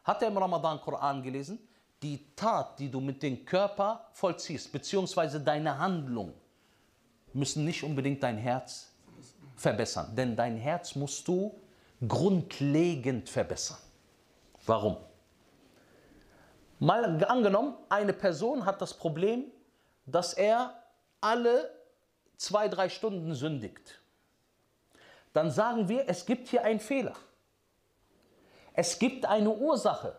Hat er im Ramadan Koran gelesen? Die Tat, die du mit dem Körper vollziehst, beziehungsweise deine Handlung, müssen nicht unbedingt dein Herz verbessern. Denn dein Herz musst du grundlegend verbessern. Warum? Mal angenommen, eine Person hat das Problem, dass er alle zwei, drei Stunden sündigt. Dann sagen wir, es gibt hier einen Fehler. Es gibt eine Ursache.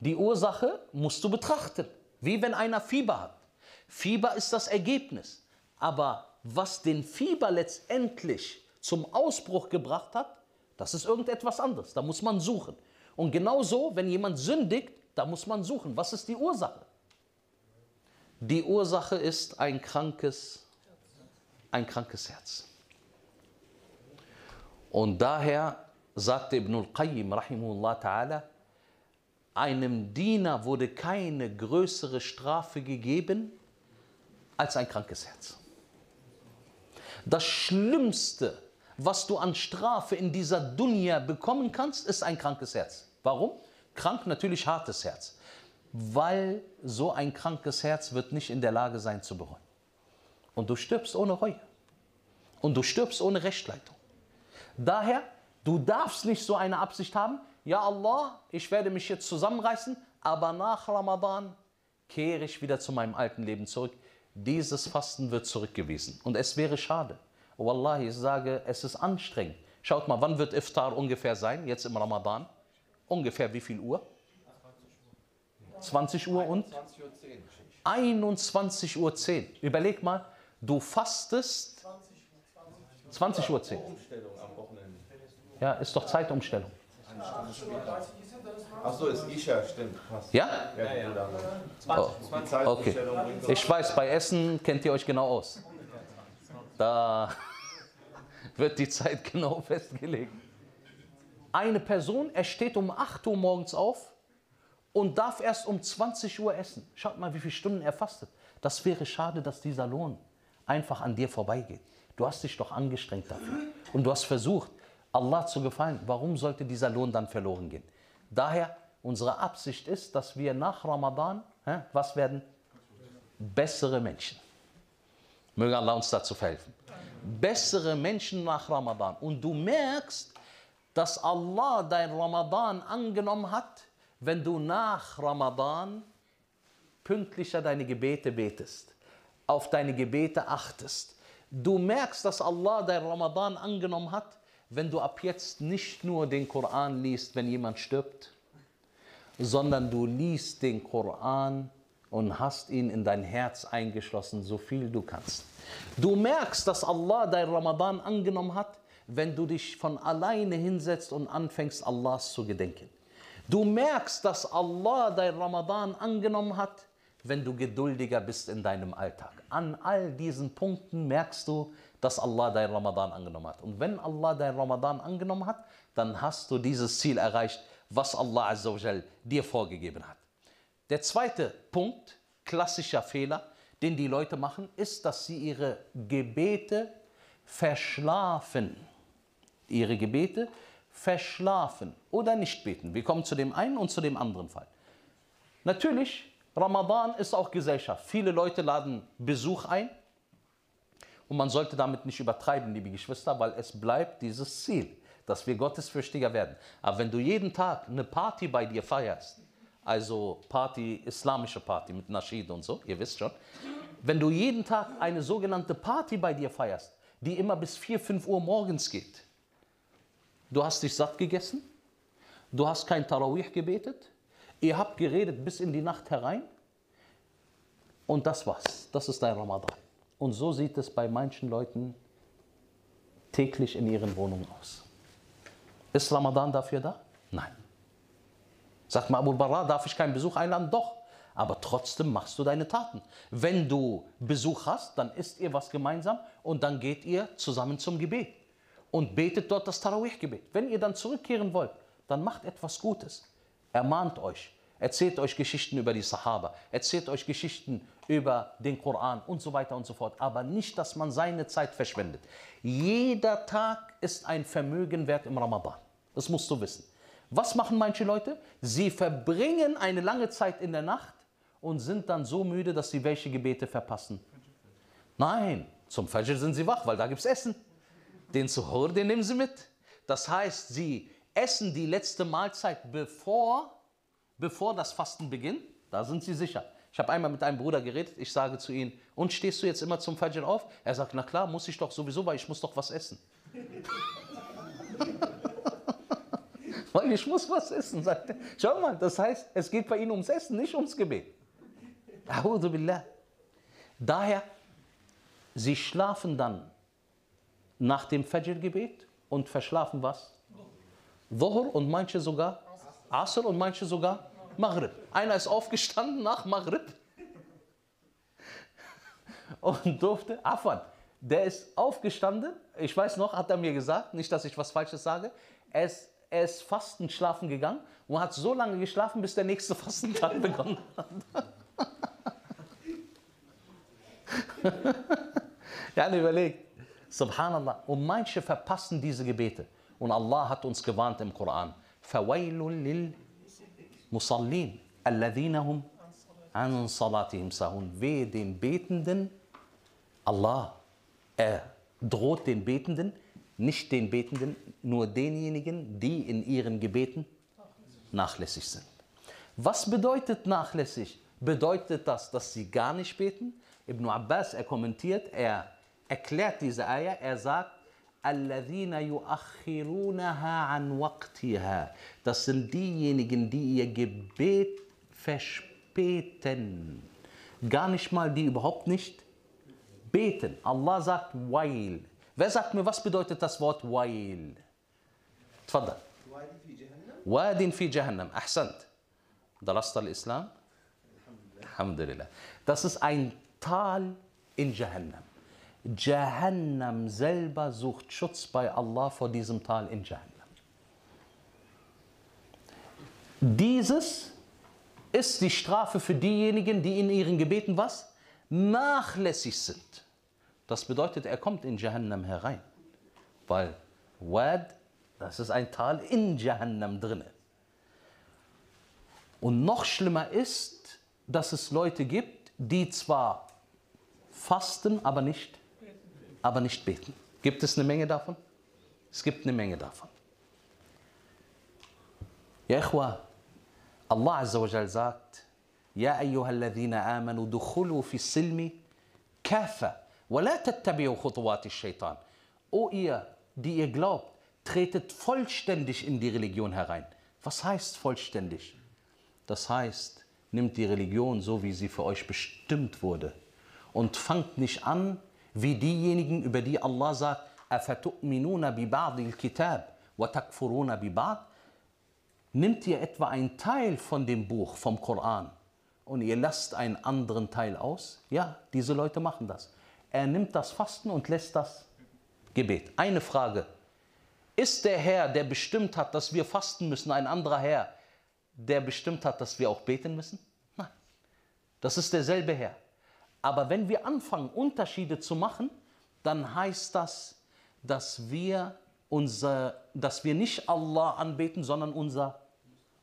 Die Ursache musst du betrachten, wie wenn einer Fieber hat. Fieber ist das Ergebnis. Aber was den Fieber letztendlich zum Ausbruch gebracht hat, das ist irgendetwas anderes. Da muss man suchen. Und genauso, wenn jemand sündigt, da muss man suchen. Was ist die Ursache? Die Ursache ist ein krankes, ein krankes Herz. Und daher sagte Ibn al-Qayyim, rahimullah ta'ala, einem Diener wurde keine größere Strafe gegeben als ein krankes Herz. Das Schlimmste, was du an Strafe in dieser Dunya bekommen kannst, ist ein krankes Herz. Warum? Krank natürlich hartes Herz. Weil so ein krankes Herz wird nicht in der Lage sein zu bereuen. Und du stirbst ohne Reue. Und du stirbst ohne Rechtleitung. Daher, du darfst nicht so eine Absicht haben, ja Allah, ich werde mich jetzt zusammenreißen, aber nach Ramadan kehre ich wieder zu meinem alten Leben zurück. Dieses Fasten wird zurückgewiesen. Und es wäre schade. Wallahi, ich sage, es ist anstrengend. Schaut mal, wann wird Iftar ungefähr sein, jetzt im Ramadan? Ungefähr wie viel Uhr? 20 Uhr und? 21 Uhr 10. Überleg mal, du fastest 20 Uhr 10. Ja, ist doch Zeitumstellung. Achso, ist Isha, stimmt. Passt. Ja? Ja, ja. Oh, okay. Ich weiß, bei Essen kennt ihr euch genau aus. Da wird die Zeit genau festgelegt. Eine Person, er steht um 8 Uhr morgens auf und darf erst um 20 Uhr essen. Schaut mal, wie viele Stunden er fastet. Das wäre schade, dass dieser Lohn einfach an dir vorbeigeht. Du hast dich doch angestrengt dafür. Und du hast versucht, Allah zu gefallen. Warum sollte dieser Lohn dann verloren gehen? Daher, unsere Absicht ist, dass wir nach Ramadan, hä, was werden? Bessere Menschen. Möge Allah uns dazu verhelfen. Bessere Menschen nach Ramadan. Und du merkst, dass Allah dein Ramadan angenommen hat, wenn du nach Ramadan pünktlicher deine Gebete betest, auf deine Gebete achtest. Du merkst, dass Allah dein Ramadan angenommen hat, wenn du ab jetzt nicht nur den Koran liest, wenn jemand stirbt, sondern du liest den Koran und hast ihn in dein Herz eingeschlossen, so viel du kannst. Du merkst, dass Allah dein Ramadan angenommen hat, wenn du dich von alleine hinsetzt und anfängst, Allahs zu gedenken. Du merkst, dass Allah dein Ramadan angenommen hat, wenn du geduldiger bist in deinem Alltag. An all diesen Punkten merkst du, dass Allah dein Ramadan angenommen hat. Und wenn Allah dein Ramadan angenommen hat, dann hast du dieses Ziel erreicht, was Allah Azza wa Jal dir vorgegeben hat. Der zweite Punkt, klassischer Fehler, den die Leute machen, ist, dass sie ihre Gebete verschlafen. Ihre Gebete verschlafen oder nicht beten. Wir kommen zu dem einen und zu dem anderen Fall. Natürlich, Ramadan ist auch Gesellschaft. Viele Leute laden Besuch ein und man sollte damit nicht übertreiben, liebe Geschwister, weil es bleibt dieses Ziel, dass wir gottesfürchtiger werden. Aber wenn du jeden Tag eine Party bei dir feierst, also Party, islamische Party mit Naschid und so, ihr wisst schon, wenn du jeden Tag eine sogenannte Party bei dir feierst, die immer bis 4, 5 Uhr morgens geht, du hast dich satt gegessen, du hast kein Tarawih gebetet, ihr habt geredet bis in die Nacht herein und das war's. Das ist dein Ramadan. Und so sieht es bei manchen Leuten täglich in ihren Wohnungen aus. Ist Ramadan dafür da? Nein. Sagt mal, Abu Barra, darf ich keinen Besuch einladen? Doch. Aber trotzdem machst du deine Taten. Wenn du Besuch hast, dann isst ihr was gemeinsam und dann geht ihr zusammen zum Gebet und betet dort das Tarawih-Gebet. Wenn ihr dann zurückkehren wollt, dann macht etwas Gutes. Ermahnt euch. Erzählt euch Geschichten über die Sahaba. Erzählt euch Geschichten über den Koran und so weiter und so fort. Aber nicht, dass man seine Zeit verschwendet. Jeder Tag ist ein Vermögen wert im Ramadan. Das musst du wissen. Was machen manche Leute? Sie verbringen eine lange Zeit in der Nacht und sind dann so müde, dass sie welche Gebete verpassen. Nein, zum Fajr sind sie wach, weil da gibt es Essen. Den Suhoor, den nehmen sie mit. Das heißt, sie essen die letzte Mahlzeit bevor, bevor das Fasten beginnt. Da sind sie sicher. Ich habe einmal mit einem Bruder geredet. Ich sage zu ihm, und stehst du jetzt immer zum Fajr auf? Er sagt, na klar, muss ich doch sowieso, weil ich muss doch was essen. weil ich muss was essen, sagt er. Schau mal, das heißt, es geht bei ihnen ums Essen, nicht ums Gebet. Daher, sie schlafen dann nach dem Fajr-Gebet und verschlafen was? Dhuhr und manche sogar Asr und manche sogar Maghrib. Einer ist aufgestanden nach Maghrib und durfte, Afan, der ist aufgestanden, ich weiß noch, hat er mir gesagt, nicht, dass ich was Falsches sage, er ist, er ist fastend schlafen gegangen und hat so lange geschlafen, bis der nächste Fastentag begonnen hat. ja, überlegt. Subhanallah. Und manche verpassen diese Gebete. Und Allah hat uns gewarnt im Koran. Wehe den Betenden, Allah, er droht den Betenden, nicht den Betenden, nur denjenigen, die in ihren Gebeten nachlässig sind. Was bedeutet nachlässig? Bedeutet das, dass sie gar nicht beten? Ibn Abbas, er kommentiert, er erklärt diese Eier, er sagt, الَّذِينَ يُؤَخِّرُونَهَا عَنْ وَقْتِهَا Das sind diejenigen, die ihr Gebet verspäten. Gar nicht mal, die überhaupt nicht beten. Allah sagt Wail. Wer sagt mir, was bedeutet das Wort Wail? تفضل واد في جهنم أحسنت درست الإسلام الحمد لله Das ist ein Tal in Jahannam. Jahannam selber sucht Schutz bei Allah vor diesem Tal in Jahannam. Dieses ist die Strafe für diejenigen, die in ihren Gebeten was? Nachlässig sind. Das bedeutet, er kommt in Jahannam herein. Weil Wad, das ist ein Tal in Jahannam drinne. Und noch schlimmer ist, dass es Leute gibt, die zwar fasten, aber nicht, aber nicht beten. Gibt es eine Menge davon? Es gibt eine Menge davon. Ja, Ikhwa, Allah Azza wa Jal sagt, alladhina amanu dukhulu fi silmi kafa wa la tattabi'u khutuwati shaitan. O ihr, die ihr glaubt, tretet vollständig in die Religion herein. Was heißt vollständig? Das heißt, nimmt die Religion so, wie sie für euch bestimmt wurde und fangt nicht an, wie diejenigen, über die Allah sagt, أَفَتُؤْمِنُونَ بِبَعْضِ الْكِتَابِ وَتَكْفُرُونَ بِبَعْضِ Nimmt ihr etwa einen Teil von dem Buch, vom Koran, und ihr lasst einen anderen Teil aus? Ja, diese Leute machen das. Er nimmt das Fasten und lässt das Gebet. Eine Frage. Ist der Herr, der bestimmt hat, dass wir fasten müssen, ein anderer Herr, der bestimmt hat, dass wir auch beten müssen? Nein. Das ist derselbe Herr. Aber wenn wir anfangen, Unterschiede zu machen, dann heißt das, dass wir, unser, dass wir nicht Allah anbeten, sondern unser,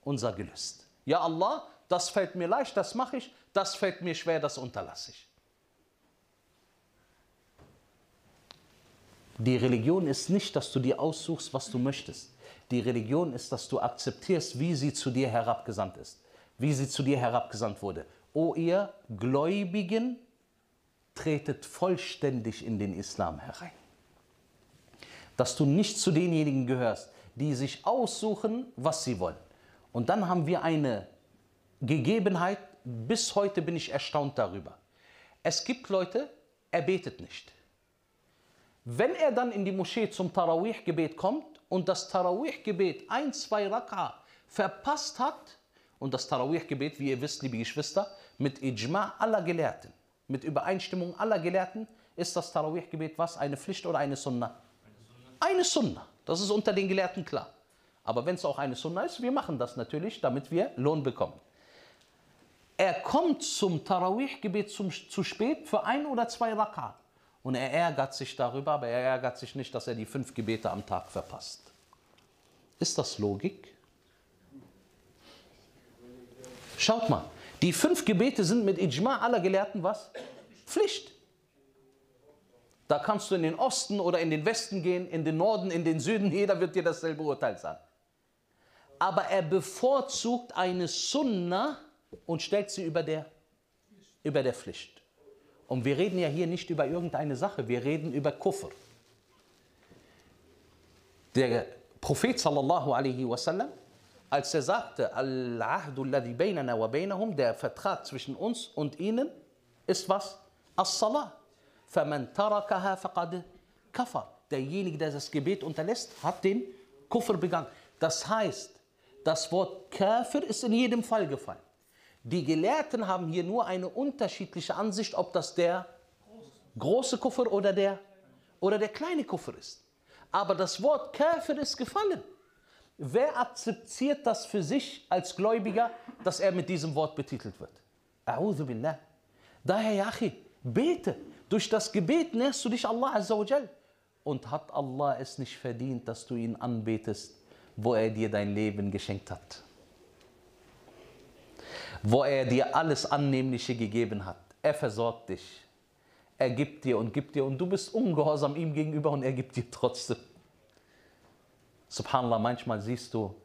unser Gelüst. Ja, Allah, das fällt mir leicht, das mache ich, das fällt mir schwer, das unterlasse ich. Die Religion ist nicht, dass du dir aussuchst, was du möchtest. Die Religion ist, dass du akzeptierst, wie sie zu dir herabgesandt ist, wie sie zu dir herabgesandt wurde. O ihr Gläubigen, tretet vollständig in den Islam herein. Dass du nicht zu denjenigen gehörst, die sich aussuchen, was sie wollen. Und dann haben wir eine Gegebenheit, bis heute bin ich erstaunt darüber. Es gibt Leute, er betet nicht. Wenn er dann in die Moschee zum Tarawih-Gebet kommt und das Tarawih-Gebet ein, zwei Raka verpasst hat, und das Tarawih-Gebet, wie ihr wisst, liebe Geschwister, mit Ijma aller Gelehrten, mit Übereinstimmung aller Gelehrten, ist das Tarawih-Gebet was? Eine Pflicht oder eine Sunna? Eine Sunna. Das ist unter den Gelehrten klar. Aber wenn es auch eine Sunna ist, wir machen das natürlich, damit wir Lohn bekommen. Er kommt zum Tarawih-Gebet zu spät für ein oder zwei Raka. Und er ärgert sich darüber, aber er ärgert sich nicht, dass er die fünf Gebete am Tag verpasst. Ist das Logik? Schaut mal, die fünf Gebete sind mit Ijma aller Gelehrten was? Pflicht. Da kannst du in den Osten oder in den Westen gehen, in den Norden, in den Süden, jeder wird dir dasselbe Urteil sagen. Aber er bevorzugt eine Sunna und stellt sie über der, über der Pflicht. Und wir reden ja hier nicht über irgendeine Sache, wir reden über Kufr. Der Prophet sallallahu alaihi wasallam, als er sagte, Al-Ahdu alladhi baynana wa baynahum, der Vertrag zwischen uns und ihnen ist was? As-Salah. فَمَنْ تَرَكَهَا فَقَدْ kafar. Derjenige, der das Gebet unterlässt, hat den Kufr begangen. Das heißt, das Wort Kafir ist in jedem Fall gefallen. Die Gelehrten haben hier nur eine unterschiedliche Ansicht, ob das der große Kuffer oder der, oder der kleine Kuffer ist. Aber das Wort Kafir ist gefallen. Wer akzeptiert das für sich als Gläubiger, dass er mit diesem Wort betitelt wird? A'udhu billah. Daher, Yachi, bete. Durch das Gebet nährst du dich Allah Azza wa Jal. Und hat Allah es nicht verdient, dass du ihn anbetest, wo er dir dein Leben geschenkt hat? Wo er dir alles Annehmliche gegeben hat. Er versorgt dich. Er gibt dir und gibt dir und du bist ungehorsam ihm gegenüber und er gibt dir trotzdem. Subhanallah, manchmal siehst du,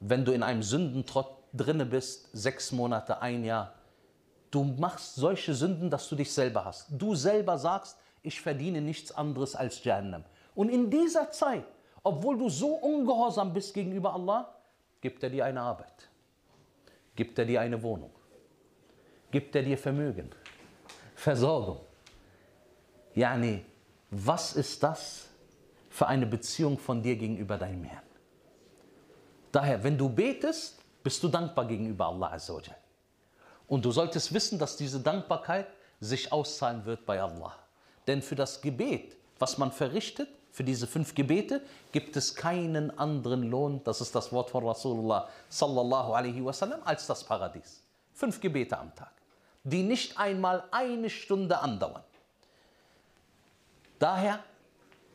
wenn du in einem Sündentrott drinne bist, sechs Monate, ein Jahr, du machst solche Sünden, dass du dich selber hast. Du selber sagst, ich verdiene nichts anderes als Jahannam. Und in dieser Zeit, obwohl du so ungehorsam bist gegenüber Allah, gibt er dir eine Arbeit. Gibt er dir eine Wohnung. Gibt er dir Vermögen. Versorgung. Yani, was ist das für eine Beziehung von dir gegenüber deinem Herrn? Daher, wenn du betest, bist du dankbar gegenüber Allah. Und du solltest wissen, dass diese Dankbarkeit sich auszahlen wird bei Allah. Denn für das Gebet, was man verrichtet, für diese fünf Gebete, gibt es keinen anderen Lohn, das ist das Wort von Rasulullah sallallahu alaihi wasallam, als das Paradies. Fünf Gebete am Tag, die nicht einmal eine Stunde andauern. Daher,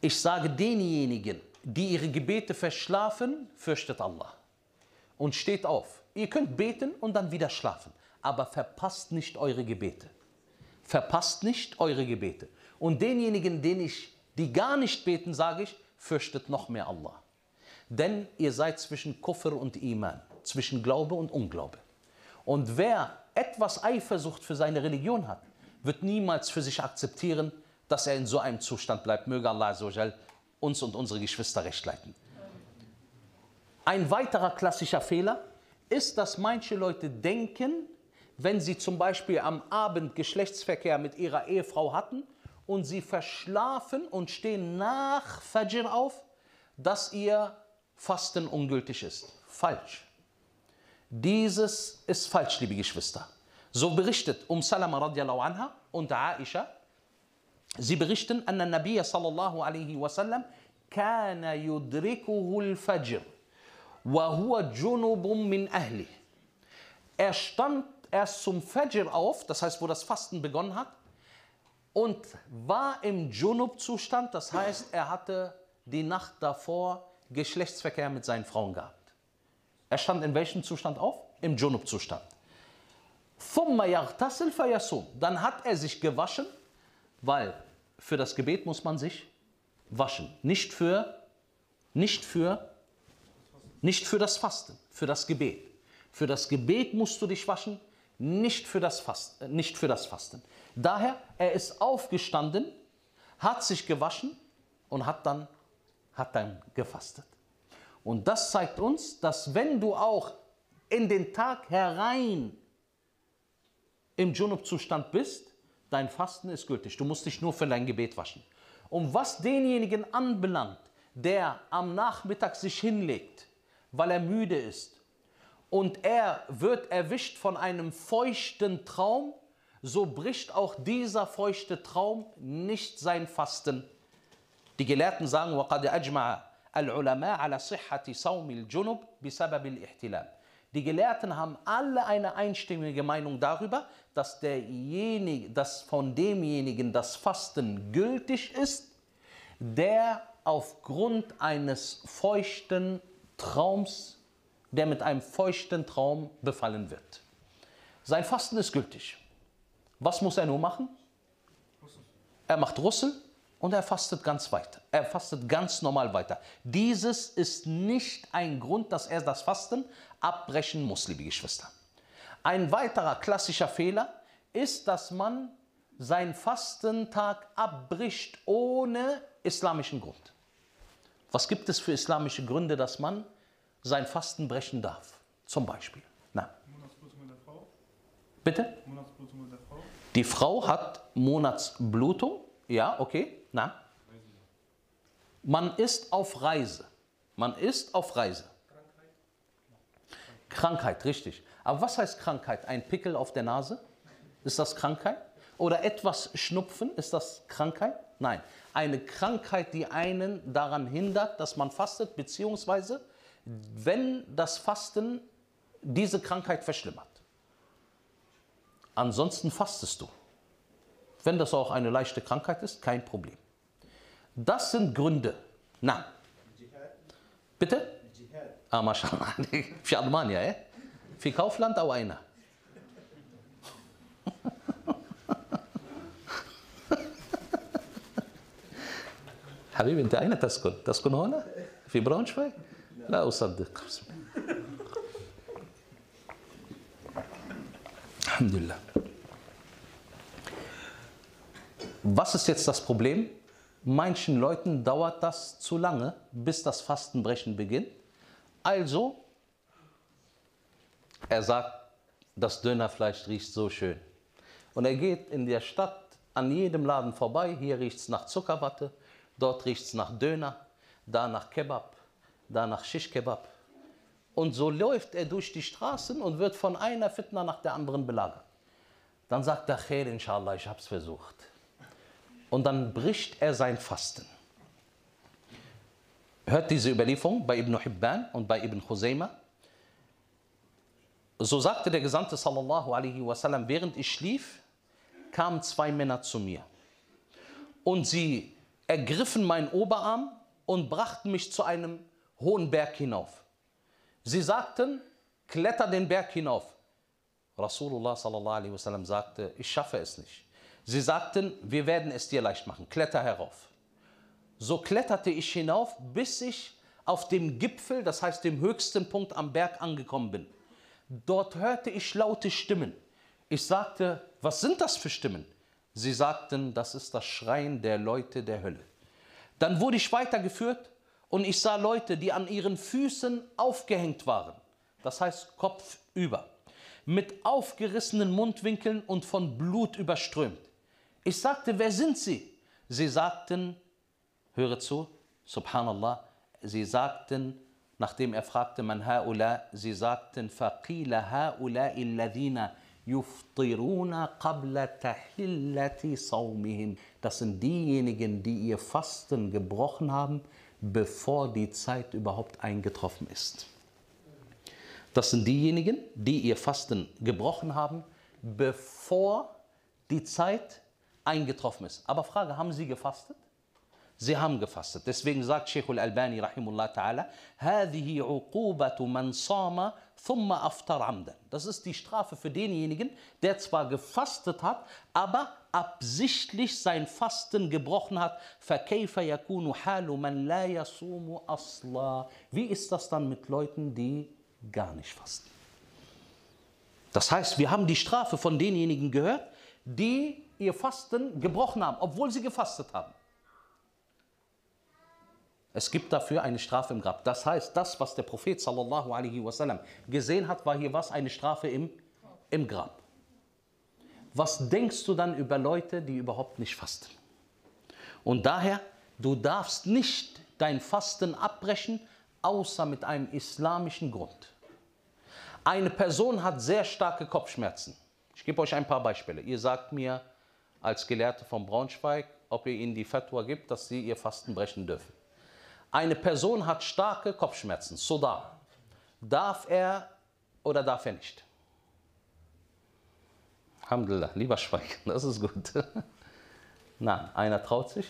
ich sage denjenigen, die ihre Gebete verschlafen, fürchtet Allah und steht auf. Ihr könnt beten und dann wieder schlafen, aber verpasst nicht eure Gebete. Verpasst nicht eure Gebete. Und denjenigen, den ich, die gar nicht beten, sage ich, fürchtet noch mehr Allah. Denn ihr seid zwischen Kufr und Iman, zwischen Glaube und Unglaube. Und wer etwas Eifersucht für seine Religion hat, wird niemals für sich akzeptieren, dass er in so einem Zustand bleibt. Möge Allah uns und unsere Geschwister recht leiten. Ein weiterer klassischer Fehler ist, dass manche Leute denken, wenn sie zum Beispiel am Abend Geschlechtsverkehr mit ihrer Ehefrau hatten und sie verschlafen und stehen nach Fajr auf, dass ihr Fasten ungültig ist. Falsch. Dieses ist falsch, liebe Geschwister. So berichtet Um Salama radiallahu anha und Aisha, Sie berichten, an der Nabi sallallahu alaihi wasallam kana yudrikuhu al-Fajr wa huwa junubum min ahli. Er stand erst zum Fajr auf, das heißt, wo das Fasten begonnen hat, und war im Junub-Zustand, das heißt, er hatte die Nacht davor Geschlechtsverkehr mit seinen Frauen gehabt. Er stand in welchem Zustand auf? Im Junub-Zustand. Dann hat er sich gewaschen, weil für das Gebet muss man sich waschen. Nicht für, nicht für, nicht für das Fasten, für das Gebet. Für das Gebet musst du dich waschen, nicht für das, Fast, äh, nicht für das Fasten. Daher, er ist aufgestanden, hat sich gewaschen und hat dann, hat dann gefastet. Und das zeigt uns, dass wenn du auch in den Tag herein im Junub-Zustand bist, dein Fasten ist gültig. Du musst dich nur für dein Gebet waschen. Und was denjenigen anbelangt, der am Nachmittag sich hinlegt, weil er müde ist, und er wird erwischt von einem feuchten Traum, so bricht auch dieser feuchte Traum nicht sein Fasten. Die Gelehrten sagen, وَقَدْ أَجْمَعَ الْعُلَمَاء عَلَى صِحَّةِ صَوْمِ الْجُنُبِ بِسَبَبِ الْإِحْتِلَامِ Die Gelehrten haben alle eine einstimmige Meinung darüber, dass, derjenige, dass von demjenigen das Fasten gültig ist, der aufgrund eines feuchten Traums der mit einem feuchten Traum befallen wird. Sein Fasten ist gültig. Was muss er nur machen? Er macht Russel und er fastet ganz weiter. Er fastet ganz normal weiter. Dieses ist nicht ein Grund, dass er das Fasten abbrechen muss, liebe Geschwister. Ein weiterer klassischer Fehler ist, dass man seinen Fastentag abbricht ohne islamischen Grund. Was gibt es für islamische Gründe, dass man sein Fasten brechen darf. Zum Beispiel. Na. Monatsblutung der Frau. Bitte? Monatsblutung der Frau. Die Frau hat Monatsblutung. Ja, okay. Na. Man ist auf Reise. Man ist auf Reise. Krankheit, richtig. Aber was heißt Krankheit? Ein Pickel auf der Nase? Ist das Krankheit? Oder etwas Schnupfen? Ist das Krankheit? Nein. Eine Krankheit, die einen daran hindert, dass man fastet, beziehungsweise wenn das Fasten diese Krankheit verschlimmert. Ansonsten fastest du. Wenn das auch eine leichte Krankheit ist, kein Problem. Das sind Gründe. Na. Bitte? Ah, mashallah. Für Almania, eh? في Kaufland أو أين؟ حبيبي أنت أين تسكن؟ تسكن هنا؟ في براونشفايغ؟ لا أصدق Alhamdulillah. Was ist jetzt das Problem? Manchen Leuten dauert das zu lange, bis das Fastenbrechen beginnt. Also, er sagt, das Dönerfleisch riecht so schön. Und er geht in der Stadt an jedem Laden vorbei. Hier riecht es nach Zuckerwatte, dort riecht es nach Döner, da nach Kebab da nach Shish Kebab. Und so läuft er durch die Straßen und wird von einer Fitna nach der anderen belagert. Dann sagt er, Khair, inshallah, ich habe es versucht. Und dann bricht er sein Fasten. Hört diese Überlieferung bei Ibn Hibban und bei Ibn Khuzaymah. So sagte der Gesandte sallallahu alaihi wasallam, während ich schlief, kamen zwei Männer zu mir. Und sie ergriffen meinen Oberarm und brachten mich zu einem hohen Berg hinauf. Sie sagten, kletter den Berg hinauf. Rasulullah sallallahu alaihi wasallam sagte, ich schaffe es nicht. Sie sagten, wir werden es dir leicht machen, kletter herauf. So kletterte ich hinauf, bis ich auf dem Gipfel, das heißt dem höchsten Punkt am Berg angekommen bin. Dort hörte ich laute Stimmen. Ich sagte, was sind das für Stimmen? Sie sagten, das ist das Schreien der Leute der Hölle. Dann wurde ich weitergeführt und ich sah Leute, die an ihren Füßen aufgehängt waren, das heißt Kopf über, mit aufgerissenen Mundwinkeln und von Blut überströmt. Ich sagte, wer sind sie? Sie sagten, höre zu, subhanallah, sie sagten, Nachdem er fragte, man haula, sie sagten, faqila haula alladhina yuftiruna qabla tahillati sawmihim. Das sind diejenigen, die ihr Fasten gebrochen haben, bevor die Zeit überhaupt eingetroffen ist. Das sind diejenigen, die ihr Fasten gebrochen haben, bevor die Zeit eingetroffen ist. Aber Frage, haben sie gefastet? Sie haben gefastet. Deswegen sagt Sheikh al-Albani rahimullah ta'ala, هذه عقوبة من صام ثم أفطر عمدا. Das ist die Strafe für denjenigen, der zwar gefastet hat, aber absichtlich sein Fasten gebrochen hat. فكيف يكون حال من لا يصوم أصلا. Wie ist das dann mit Leuten, die gar nicht fasten? Das heißt, wir haben die Strafe von denjenigen gehört, die ihr Fasten gebrochen haben, obwohl sie gefastet haben. Es gibt dafür eine Strafe im Grab. Das heißt, das, was der Prophet sallallahu alaihi wasallam gesehen hat, war hier was? Eine Strafe im, im Grab. Was denkst du dann über Leute, die überhaupt nicht fasten? Und daher, du darfst nicht dein Fasten abbrechen, außer mit einem islamischen Grund. Eine Person hat sehr starke Kopfschmerzen. Ich gebe euch ein paar Beispiele. Ihr sagt mir als Gelehrte von Braunschweig, ob ihr ihnen die Fatwa gibt, dass sie ihr Fasten brechen dürfen. Eine Person hat starke Kopfschmerzen, Soda. Darf er oder darf er nicht? Alhamdulillah, lieber schweigen, das ist gut. Nein, einer traut sich.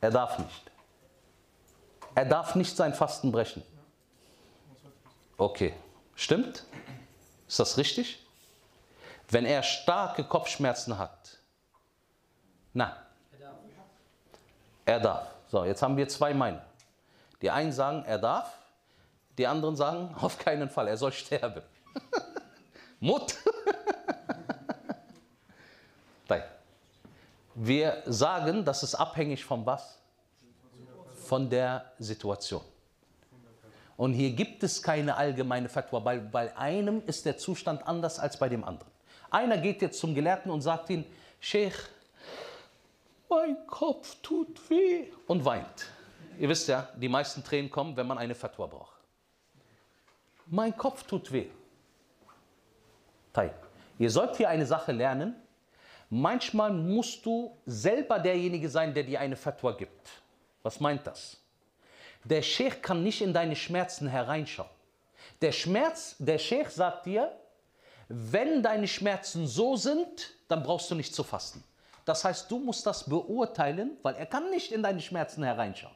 Er darf nicht. Er darf nicht sein Fasten brechen. Okay, stimmt? Ist das richtig? Wenn er starke Kopfschmerzen hat, nein, er darf. So, jetzt haben wir zwei Meinungen. Die einen sagen, er darf, die anderen sagen, auf keinen Fall, er soll sterben. Mut. Nein. Wir sagen, das ist abhängig von was? Von der Situation. Und hier gibt es keine allgemeine Fatwa, weil bei einem ist der Zustand anders als bei dem anderen. Einer geht jetzt zum Gelehrten und sagt ihm, Sheikh, mein Kopf tut weh und weint. Ihr wisst ja, die meisten Tränen kommen, wenn man eine Fatwa braucht. Mein Kopf tut weh. Teil. Ihr sollt hier eine Sache lernen. Manchmal musst du selber derjenige sein, der dir eine Fatwa gibt. Was meint das? Der Sheikh kann nicht in deine Schmerzen hereinschauen. Der Schmerz, der Sheikh sagt dir, wenn deine Schmerzen so sind, dann brauchst du nicht zu fasten. Das heißt, du musst das beurteilen, weil er kann nicht in deine Schmerzen hereinschauen.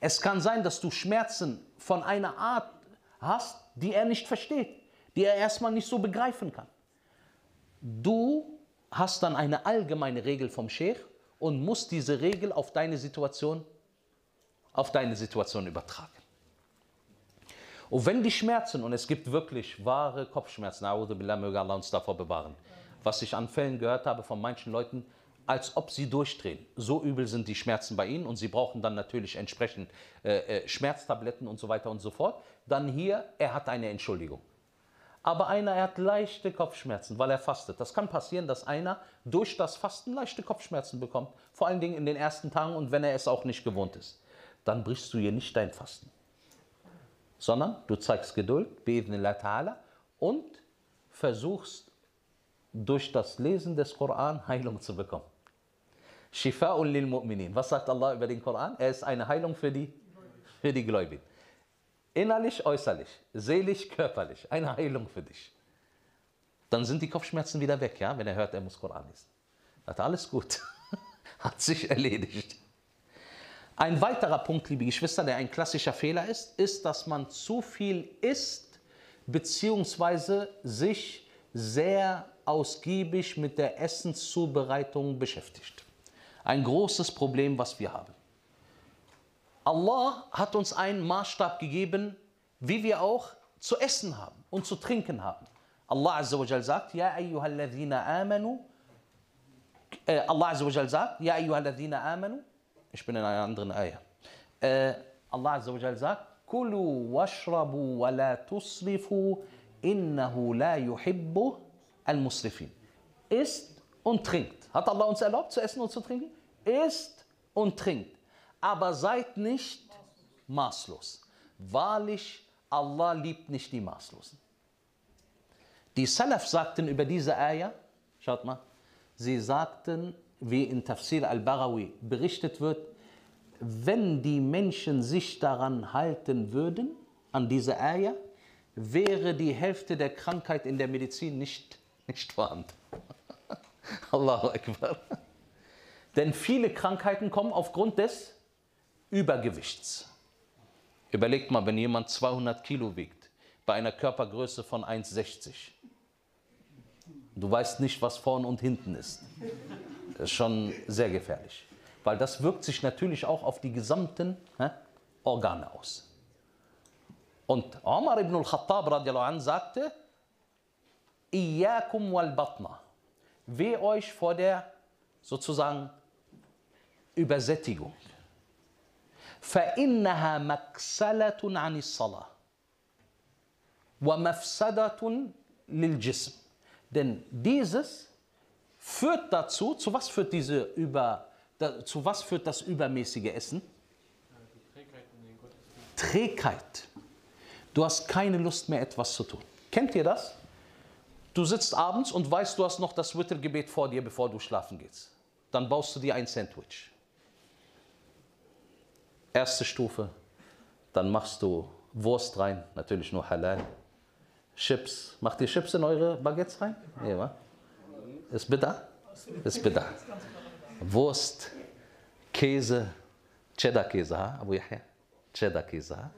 Es kann sein, dass du Schmerzen von einer Art hast, die er nicht versteht, die er erstmal nicht so begreifen kann. Du hast dann eine allgemeine Regel vom Sheikh und musst diese Regel auf deine Situation, auf deine Situation übertragen. Und wenn die Schmerzen, und es gibt wirklich wahre Kopfschmerzen, möge Allah uns davor bewahren, was ich an Fällen gehört habe von manchen Leuten, als ob sie durchdrehen. So übel sind die Schmerzen bei ihnen und sie brauchen dann natürlich entsprechend äh, äh, Schmerztabletten und so weiter und so fort. Dann hier, er hat eine Entschuldigung. Aber einer, er hat leichte Kopfschmerzen, weil er fastet. Das kann passieren, dass einer durch das Fasten leichte Kopfschmerzen bekommt. Vor allen Dingen in den ersten Tagen und wenn er es auch nicht gewohnt ist. Dann brichst du hier nicht dein Fasten. Sondern du zeigst Geduld, ta'ala, und versuchst durch das Lesen des Koran Heilung zu bekommen. Shifa'un lil Mu'minin. Was sagt Allah über den Koran? Er ist eine Heilung für die, für die Gläubigen. Innerlich, äußerlich, seelisch, körperlich. Eine Heilung für dich. Dann sind die Kopfschmerzen wieder weg, ja, wenn er hört, er muss Koran lesen. Hat alles gut. Hat sich erledigt. Ein weiterer Punkt, liebe Geschwister, der ein klassischer Fehler ist, ist, dass man zu viel isst, beziehungsweise sich sehr ausgiebig mit der Essenszubereitung beschäftigt. Ein großes Problem, was wir haben. Allah hat uns einen Maßstab gegeben, wie wir auch zu essen haben und zu trinken haben. Allah Azza wa sagt, Ja ayyuhalladhina amanu, äh, Allah Azza wa sagt, Ja ayyuhalladhina amanu, ich bin in einer anderen Eier. Äh, Allah Azza wa sagt, Kulu washrabu wa la tusrifu, innahu la yuhibbu al-Musrifin. Isst und trinkt. Hat Allah uns erlaubt zu essen und zu trinken? Isst und trinkt. Aber seid nicht maßlos. Wahrlich, Allah liebt nicht die Maßlosen. Die Salaf sagten über diese Ayah, schaut mal, sie sagten, wie in Tafsir al-Barawi berichtet wird, wenn die Menschen sich daran halten würden, an diese Ayah, wäre die Hälfte der Krankheit in der Medizin nicht, nicht vorhanden. Allahu Akbar. Denn viele Krankheiten kommen aufgrund des Übergewichts. Überlegt mal, wenn jemand 200 Kilo wiegt, bei einer Körpergröße von 1,60. Du weißt nicht, was vorn und hinten ist. Das ist schon sehr gefährlich. Weil das wirkt sich natürlich auch auf die gesamten hä, Organe aus. Und Omar ibn al-Khattab sagte, Iyakum wal batna. Weh euch vor der sozusagen Übersättigung. فإنها مكسلة عن الصلاة ومفسدة للجسم. Denn dieses führt dazu, zu was führt diese über, da, zu was führt das übermäßige Essen? Trägheit. Du hast keine Lust mehr, etwas zu tun. Kennt ihr das? Du sitzt abends und weißt, du hast noch das Wittergebet vor dir, bevor du schlafen gehst. Dann baust du dir ein Sandwich. Erste Stufe. Dann machst du Wurst rein, natürlich nur halal. Chips. Macht ihr Chips in eure Baguettes rein? Ja, wa? Ist bitter? Ist bitter. Wurst, Käse, Cheddar-Käse? Abu Yahya? Cheddar-Käse, ha?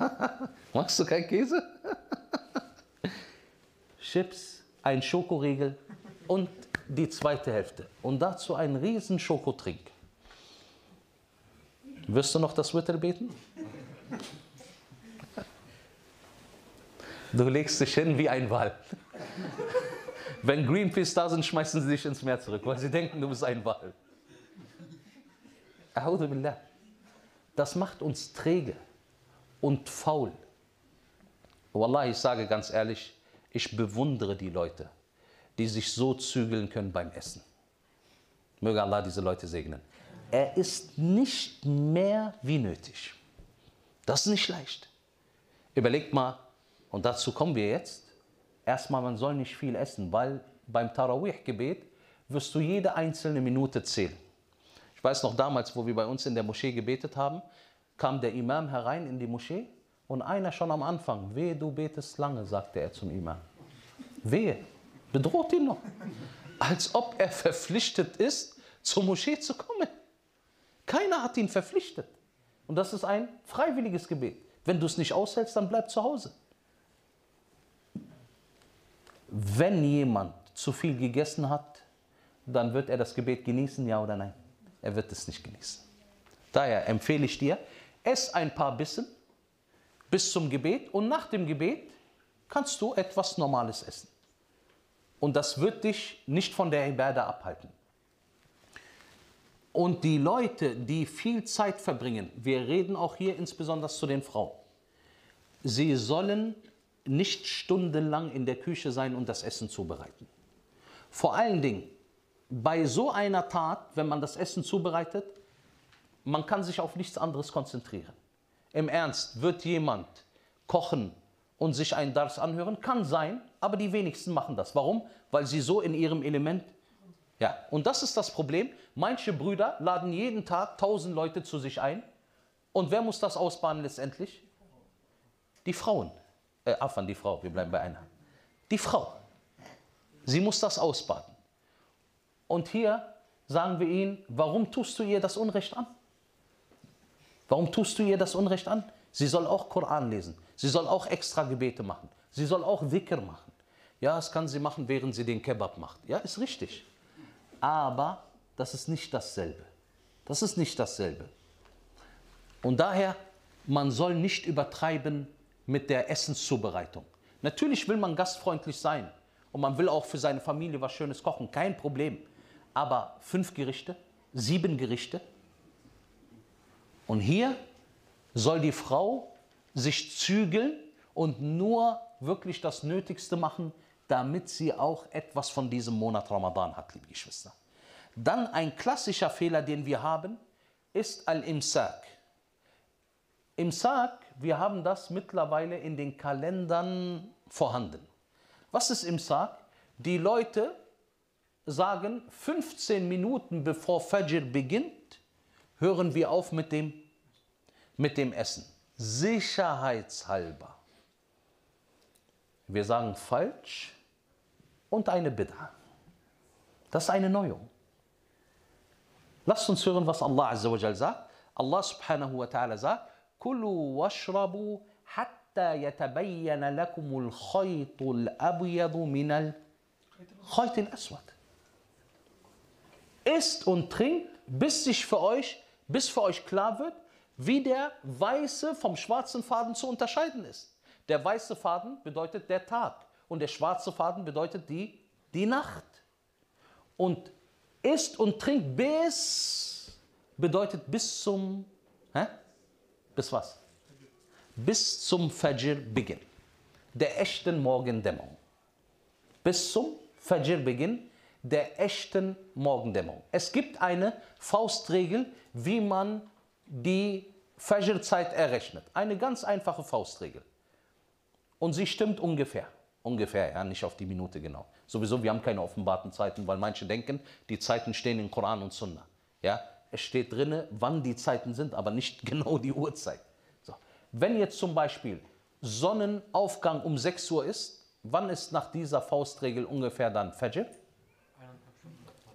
Magst du keinen Käse? Chips, ein Schokoriegel und die zweite Hälfte. Und dazu ein riesen Schokotrink. Wirst du noch das Wittel beten? Du legst dich hin wie ein Wal. Wenn Greenpeace da sind, schmeißen sie dich ins Meer zurück, weil sie denken, du bist ein Wal. Billah. Das macht uns träge und faul. Wallah, ich sage ganz ehrlich, ich bewundere die Leute, die sich so zügeln können beim Essen. Möge Allah diese Leute segnen. Er ist nicht mehr wie nötig. Das ist nicht leicht. Überlegt mal, und dazu kommen wir jetzt, erstmal, man soll nicht viel essen, weil beim Tarawih-Gebet wirst du jede einzelne Minute zählen. Ich weiß noch damals, wo wir bei uns in der Moschee gebetet haben, kam der Imam herein in die Moschee und einer schon am Anfang, wehe, du betest lange, sagte er zum Imam. Wehe, bedroht ihn noch. Als ob er verpflichtet ist, zur Moschee zu kommen. Keiner hat ihn verpflichtet. Und das ist ein freiwilliges Gebet. Wenn du es nicht aushältst, dann bleib zu Hause. Wenn jemand zu viel gegessen hat, dann wird er das Gebet genießen, ja oder nein? Er wird es nicht genießen. Daher empfehle ich dir, ess ein paar Bissen bis zum Gebet und nach dem Gebet kannst du etwas Normales essen. Und das wird dich nicht von der Ibadah abhalten. Und die Leute, die viel Zeit verbringen, wir reden auch hier insbesondere zu den Frauen, sie sollen nicht stundenlang in der Küche sein und das Essen zubereiten. Vor allen Dingen bei so einer Tat, wenn man das Essen zubereitet, man kann sich auf nichts anderes konzentrieren. Im Ernst, wird jemand kochen und sich einen Dars anhören? Kann sein, aber die wenigsten machen das. Warum? Weil sie so in ihrem Element. Ja, und das ist das Problem. Manche Brüder laden jeden Tag tausend Leute zu sich ein. Und wer muss das ausbaden letztendlich? Die Frauen. Äh, Afan, die Frau, wir bleiben bei einer. Die Frau. Sie muss das ausbaden. Und hier sagen wir ihnen, warum tust du ihr das Unrecht an? Warum tust du ihr das Unrecht an? Sie soll auch Koran lesen. Sie soll auch extra Gebete machen. Sie soll auch Dhikr machen. Ja, das kann sie machen, während sie den Kebab macht. Ja, ist richtig. Aber das ist nicht dasselbe. Das ist nicht dasselbe. Und daher, man soll nicht übertreiben mit der Essenszubereitung. Natürlich will man gastfreundlich sein und man will auch für seine Familie was Schönes kochen, kein Problem. Aber fünf Gerichte, sieben Gerichte. Und hier soll die Frau sich zügeln und nur wirklich das Nötigste machen, damit sie auch etwas von diesem Monat Ramadan hat, liebe Geschwister. Dann ein klassischer Fehler, den wir haben, ist Al-Imsak. Imsak, wir haben das mittlerweile in den Kalendern vorhanden. Was ist Imsak? Die Leute sagen, 15 Minuten bevor Fajr beginnt, hören wir auf mit dem, mit dem Essen. Sicherheitshalber. Wir sagen falsch und eine Bid'a. Das ist eine Neuung. Lasst uns hören, was Allah Azza sagt. Allah subhanahu wa ta'ala sagt, Kulu washrabu hatta yatabayyana lakumul khaytul abyadu minal khaytil aswad. Isst und trinkt, bis sich für euch, bis für euch klar wird, wie der weiße vom schwarzen Faden zu unterscheiden ist. Der weiße Faden bedeutet der Tag und der schwarze Faden bedeutet die, die Nacht. Und isst und trinkt bis bedeutet bis zum, hä? bis was? Bis zum Fajr-Beginn, der echten Morgendämmerung. Bis zum Fajr-Beginn der echten Morgendämmerung. Es gibt eine Faustregel, wie man die Fajr-Zeit errechnet. Eine ganz einfache Faustregel. Und sie stimmt ungefähr. Ungefähr, ja, nicht auf die Minute genau. Sowieso, wir haben keine offenbarten Zeiten, weil manche denken, die Zeiten stehen in Koran und Sunna. Ja, es steht drinne, wann die Zeiten sind, aber nicht genau die Uhrzeit. So. Wenn jetzt zum Beispiel Sonnenaufgang um 6 Uhr ist, wann ist nach dieser Faustregel ungefähr dann Fajr?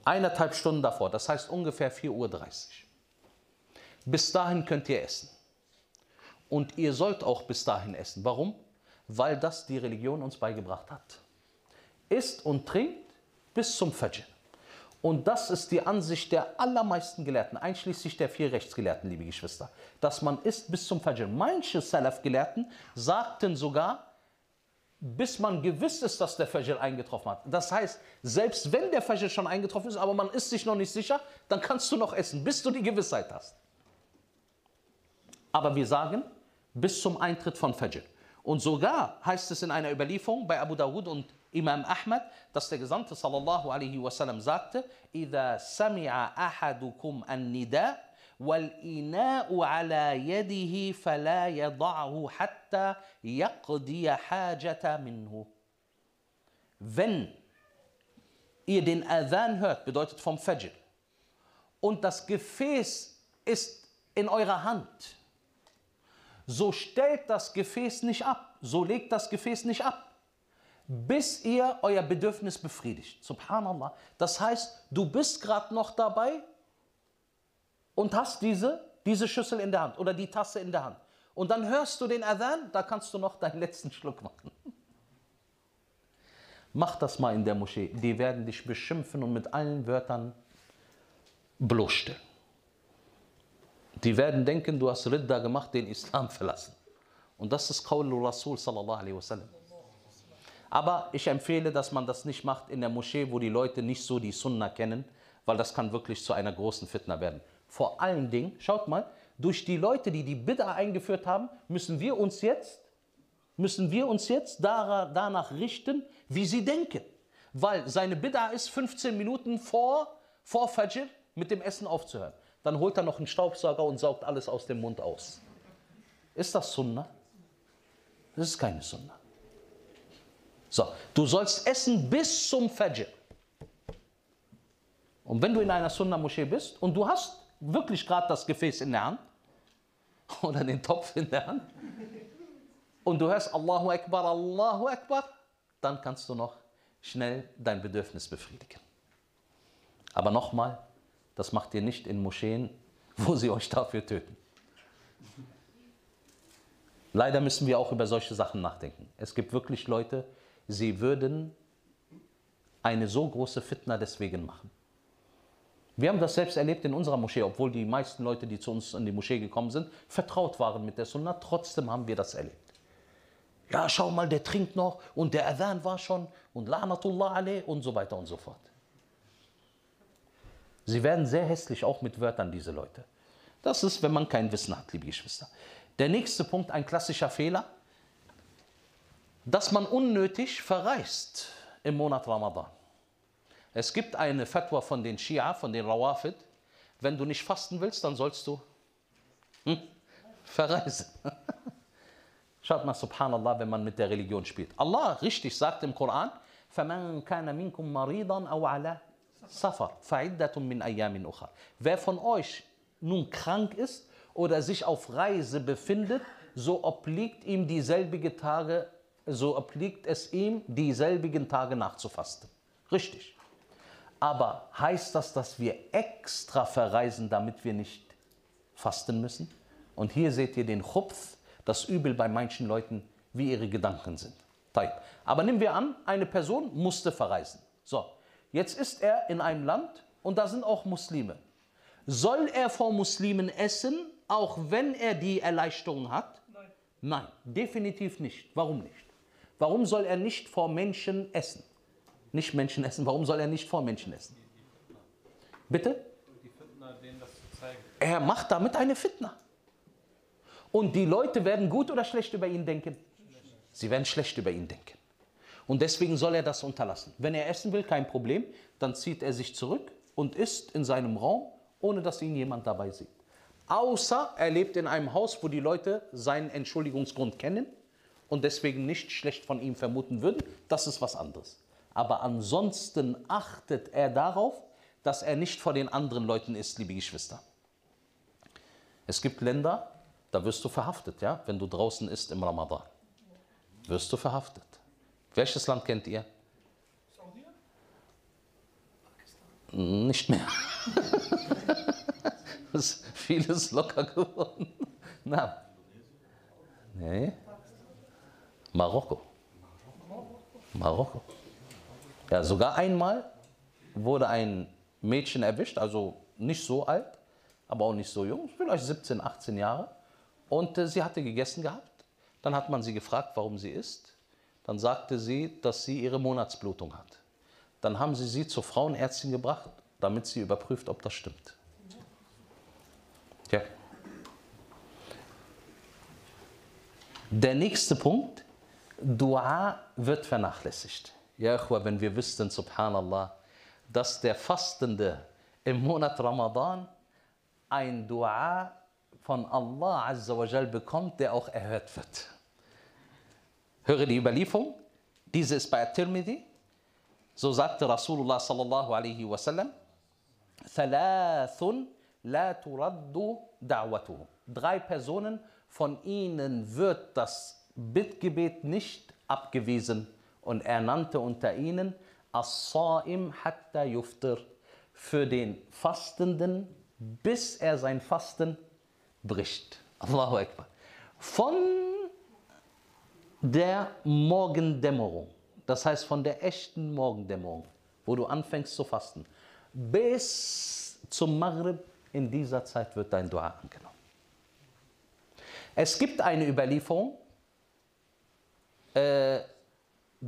Eineinhalb Stunden davor, das heißt ungefähr 4.30 Uhr. Bis dahin könnt ihr essen. Und ihr sollt auch bis dahin essen. Warum? Weil das die Religion uns beigebracht hat. Isst und trinkt bis zum Fajr. Und das ist die Ansicht der allermeisten Gelehrten, einschließlich der vier Rechtsgelehrten, liebe Geschwister, dass man isst bis zum Fajr. Manche Salaf-Gelehrten sagten sogar, bis man gewiss ist, dass der Fajr eingetroffen hat. Das heißt, selbst wenn der Fajr schon eingetroffen ist, aber man ist sich noch nicht sicher, dann kannst du noch essen, bis du die Gewissheit hast. Aber wir sagen, bis zum Eintritt von Fajr. Und sogar heißt es in einer Überlieferung bei Abu Dawud und Imam Ahmad, dass der Gesandte sallallahu alaihi wasallam sagte, إذا سمع أحدكم النداء والإناء على يده فلا يضعه حتى يقضي حاجة منه. Wenn ihr den Adhan hört, bedeutet vom Fajr, und das Gefäß ist in eurer Hand, so stellt das Gefäß nicht ab, so legt das Gefäß nicht ab, bis ihr euer Bedürfnis befriedigt. Subhanallah. Das heißt, du bist gerade noch dabei und hast diese, diese Schüssel in der Hand oder die Tasse in der Hand. Und dann hörst du den Adhan, da kannst du noch deinen letzten Schluck machen. Mach das mal in der Moschee. Die werden dich beschimpfen und mit allen Wörtern bloßstellen. Die werden denken, du hast Ridda gemacht, den Islam verlassen. Und das ist Qaulul Rasul sallallahu alaihi wasallam. Aber ich empfehle, dass man das nicht macht in der Moschee, wo die Leute nicht so die Sunna kennen, weil das kann wirklich zu einer großen Fitna werden. Vor allen Dingen, schaut mal, durch die Leute, die die Bid'a eingeführt haben, müssen wir uns jetzt, müssen wir uns jetzt danach richten, wie sie denken. Weil seine Bid'a ist 15 Minuten vor, vor Fajr mit dem Essen aufzuhören. Dann holt er noch einen Staubsauger und saugt alles aus dem Mund aus. Ist das Sunna? Das ist keine Sunna. So, du sollst essen bis zum Fajr. Und wenn du in einer Sunna-Moschee bist und du hast wirklich gerade das Gefäß in der Hand oder den Topf in der Hand und du hörst Allahu Akbar, Allahu Akbar, dann kannst du noch schnell dein Bedürfnis befriedigen. Aber nochmal, das macht ihr nicht in Moscheen, wo sie euch dafür töten. Leider müssen wir auch über solche Sachen nachdenken. Es gibt wirklich Leute, sie würden eine so große Fitna deswegen machen. Wir haben das selbst erlebt in unserer Moschee, obwohl die meisten Leute, die zu uns in die Moschee gekommen sind, vertraut waren mit der Sunna. Trotzdem haben wir das erlebt. Ja, schau mal, der trinkt noch und der Adhan war schon und La'natullah alayh und so weiter und so fort. Sie werden sehr hässlich auch mit Wörtern, diese Leute. Das ist, wenn man kein Wissen hat, liebe Geschwister. Der nächste Punkt, ein klassischer Fehler, dass man unnötig verreist im Monat Ramadan. Es gibt eine Fatwa von den Shia, von den Rawafid. Wenn du nicht fasten willst, dann sollst du hm, Verreisen. Schaut mal, subhanallah, wenn man mit der Religion spielt. Allah richtig sagt im Koran, فَمَنْ كَانَ مِنْكُمْ مَرِيضًا أَوْ عَلَى سَفَرٍ فَعِدَّةٌ مِنْ أَيَّامٍ أُخَرٍ Wer von euch nun krank ist oder sich auf Reise befindet, so obliegt ihm dieselbige Tage, so obliegt es ihm, dieselbigen Tage nachzufasten. Richtig. Aber heißt das, dass wir extra verreisen, damit wir nicht fasten müssen? Und hier seht ihr den Chupf, das Übel bei manchen Leuten, wie ihre Gedanken sind. Aber nehmen wir an, eine Person musste verreisen. So, jetzt ist er in einem Land und da sind auch Muslime. Soll er vor Muslimen essen, auch wenn er die Erleichterung hat? Nein. Nein, definitiv nicht. Warum nicht? Warum soll er nicht vor Menschen essen? Nicht Menschen essen, warum soll er nicht vor Menschen essen? Bitte? Er macht damit eine Fitna. Und die Leute werden gut oder schlecht über ihn denken? Sie werden schlecht über ihn denken. Und deswegen soll er das unterlassen. Wenn er essen will, kein Problem, dann zieht er sich zurück und isst in seinem Raum, ohne dass ihn jemand dabei sieht. Außer er lebt in einem Haus, wo die Leute seinen Entschuldigungsgrund kennen und deswegen nicht schlecht von ihm vermuten würden. Das ist was anderes. Aber ansonsten achtet er darauf, dass er nicht vor den anderen Leuten ist, liebe Geschwister. Es gibt Länder, da wirst du verhaftet, ja, wenn du draußen isst im Ramadan. Wirst du verhaftet. Welches Land kennt ihr? Nicht mehr. ist vieles locker geworden. Na. Nee. Marokko. Marokko. Ja, sogar einmal wurde ein Mädchen erwischt, also nicht so alt, aber auch nicht so jung, vielleicht 17, 18 Jahre. Und äh, sie hatte gegessen gehabt. Dann hat man sie gefragt, warum sie isst. Dann sagte sie, dass sie ihre Monatsblutung hat. Dann haben sie sie zur Frauenärztin gebracht, damit sie überprüft, ob das stimmt. Ja. Der nächste Punkt, Dua wird vernachlässigt. Ja, wenn wir wüssten, subhanallah, dass der Fastende im Monat Ramadan ein Dua von Allah Azza wa Jal bekommt, der auch erhört wird. Höre die Überlieferung, diese ist bei At-Tirmidhi. So sagte Rasulullah sallallahu alaihi wasallam, Thalathun la turaddu da'watuhu. Drei Personen, von ihnen wird das Bittgebet nicht abgewiesen. Und er nannte unter ihnen As-Sa'im hatta yuftir für den Fastenden, bis er sein Fasten bricht. Allahu Akbar. Von der Morgendämmerung, das heißt von der echten Morgendämmerung, wo du anfängst zu fasten, bis zum Maghrib, in dieser Zeit wird dein Dua angenommen. Es gibt eine Überlieferung, äh,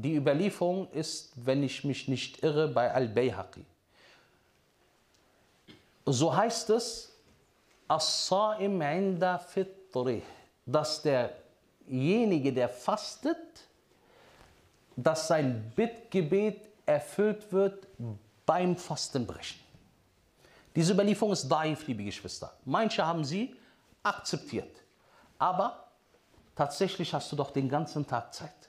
die Überlieferung ist, wenn ich mich nicht irre, bei Al-Bayhaqi. So heißt es, As-Sa'im inda fitrih, dass derjenige, der fastet, dass sein Bittgebet erfüllt wird beim Fastenbrechen. Diese Überlieferung ist daif, liebe Geschwister. Manche haben sie akzeptiert. Aber tatsächlich hast du doch den ganzen Tag Zeit.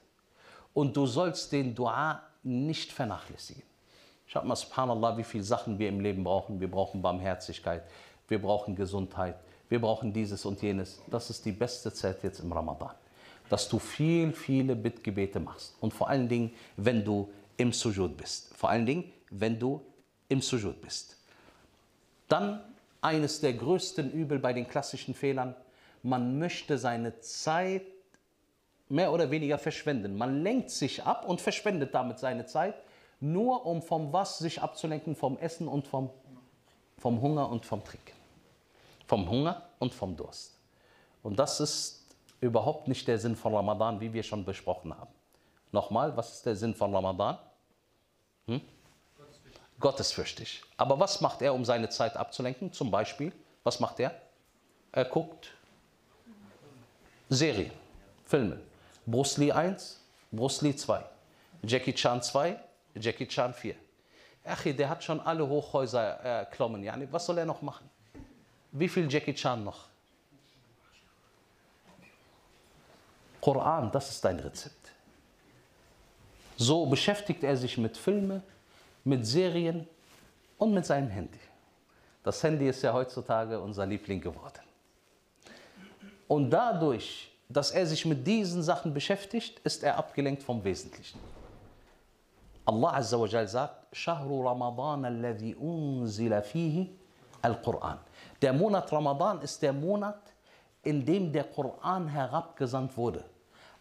Und du sollst den Dua nicht vernachlässigen. Schaut mal, subhanallah, wie viele Sachen wir im Leben brauchen. Wir brauchen Barmherzigkeit, wir brauchen Gesundheit, wir brauchen dieses und jenes. Das ist die beste Zeit jetzt im Ramadan. Dass du viel, viele Bittgebete machst. Und vor allen Dingen, wenn du im Sujud bist. Vor allen Dingen, wenn du im Sujud bist. Dann eines der größten Übel bei den klassischen Fehlern. Man möchte seine Zeit mehr oder weniger verschwenden. Man lenkt sich ab und verschwendet damit seine Zeit, nur um vom was sich abzulenken, vom Essen und vom, vom Hunger und vom Trinken. Vom Hunger und vom Durst. Und das ist überhaupt nicht der Sinn von Ramadan, wie wir schon besprochen haben. Nochmal, was ist der Sinn von Ramadan? Hm? Gottesfürchtig. Aber was macht er, um seine Zeit abzulenken? Zum Beispiel, was macht er? Er guckt Serien, Filme. Bruce Lee 1, Bruce Lee 2, Jackie Chan 2, Jackie Chan 4. Achi, der hat schon alle Hochhäuser erklommen. Yani, was soll er noch machen? Wie viel Jackie Chan noch? Koran, das ist dein Rezept. So beschäftigt er sich mit Filmen, mit Serien und mit seinem Handy. Das Handy ist ja heutzutage unser Liebling geworden. Und dadurch, dass er sich mit diesen Sachen beschäftigt, ist er abgelenkt vom Wesentlichen. Allah Azza wa Jal sagt, Ramadan unzila fihi al-Quran. Der Monat Ramadan ist der Monat, in dem der Koran herabgesandt wurde.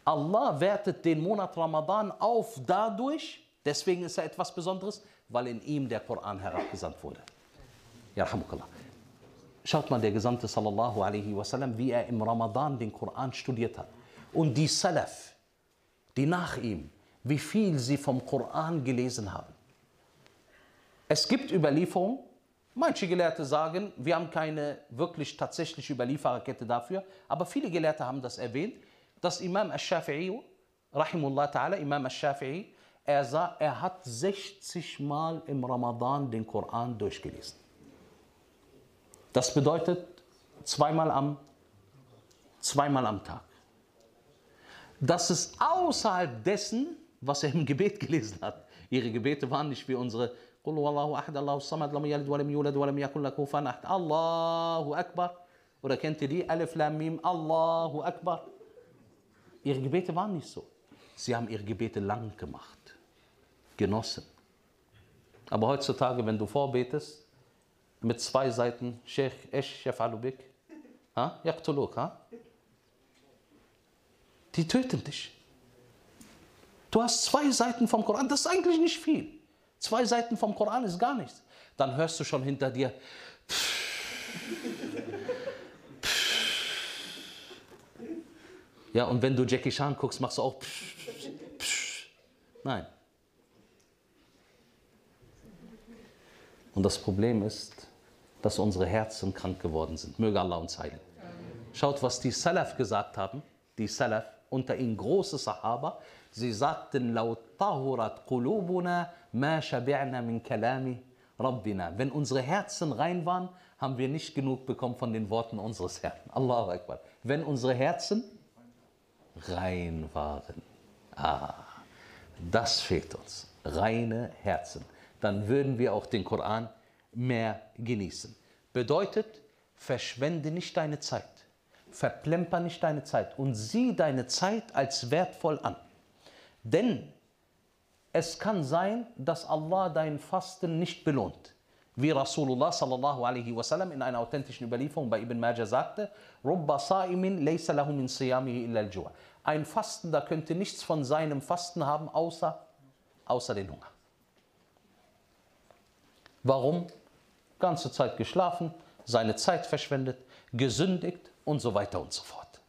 Allah wertet den Monat Ramadan auf dadurch, deswegen ist er etwas Besonderes, weil in ihm der Koran herabgesandt wurde. Ja. Schaut mal, der Gesandte sallallahu alaihi wasallam, wie er im Ramadan den Koran studiert hat. Und die Salaf, die nach ihm, wie viel sie vom Koran gelesen haben. Es gibt Überlieferungen, manche Gelehrte sagen, wir haben keine wirklich tatsächliche Überliefererkette dafür, aber viele Gelehrte haben das erwähnt, dass Imam al-Shafi'i, rahimullah ta'ala, Imam al-Shafi'i, er, sah, er hat 60 Mal im Ramadan den Koran durchgelesen. Das bedeutet zweimal am, zweimal am Tag. Das ist außerhalb dessen, was er im Gebet gelesen hat. Ihre Gebete waren nicht wie unsere قل هو الله احد الله الصمد لم يلد ولم يولد ولم يكن له كفوا احد الله اكبر oder kennt ihr die Alif Lam Mim Allahu Akbar ihre Gebete waren nicht so sie haben ihre Gebete lang gemacht genossen aber heutzutage wenn du vorbetest mit zwei Seiten Sheikh Esh Yafalu bik ha yaqtuluk die töten dich Du hast zwei Seiten vom Koran, das ist eigentlich nicht viel. Zwei Seiten vom Koran ist gar nichts. Dann hörst du schon hinter dir. Ja, und wenn du Jackie Chan guckst, machst du auch. Nein. Und das Problem ist, dass unsere Herzen krank geworden sind. Möge Allah uns heilen. Schaut, was die Salaf gesagt haben. Die Salaf, unter ihnen große Sahaba. Sie sagten, laut tahurat qulubuna ma shabi'na min kalami rabbina. Wenn unsere Herzen rein waren, haben wir nicht genug bekommen von den Worten unseres Herrn. Allahu Akbar. Wenn unsere Herzen rein waren. Ah, das fehlt uns. Reine Herzen. Dann würden wir auch den Koran mehr genießen. Bedeutet, verschwende nicht deine Zeit. Verplemper nicht deine Zeit und sieh deine Zeit als wertvoll an. Denn es kann sein, dass Allah dein Fasten nicht belohnt. Wie Rasulullah sallallahu alaihi wasallam in einer authentischen Überlieferung bei Ibn Majah sagte, Ein Fastender könnte nichts von seinem Fasten haben, außer, außer den Hunger. Warum? Ganze Zeit geschlafen, seine Zeit verschwendet, gesündigt und so weiter und so fort.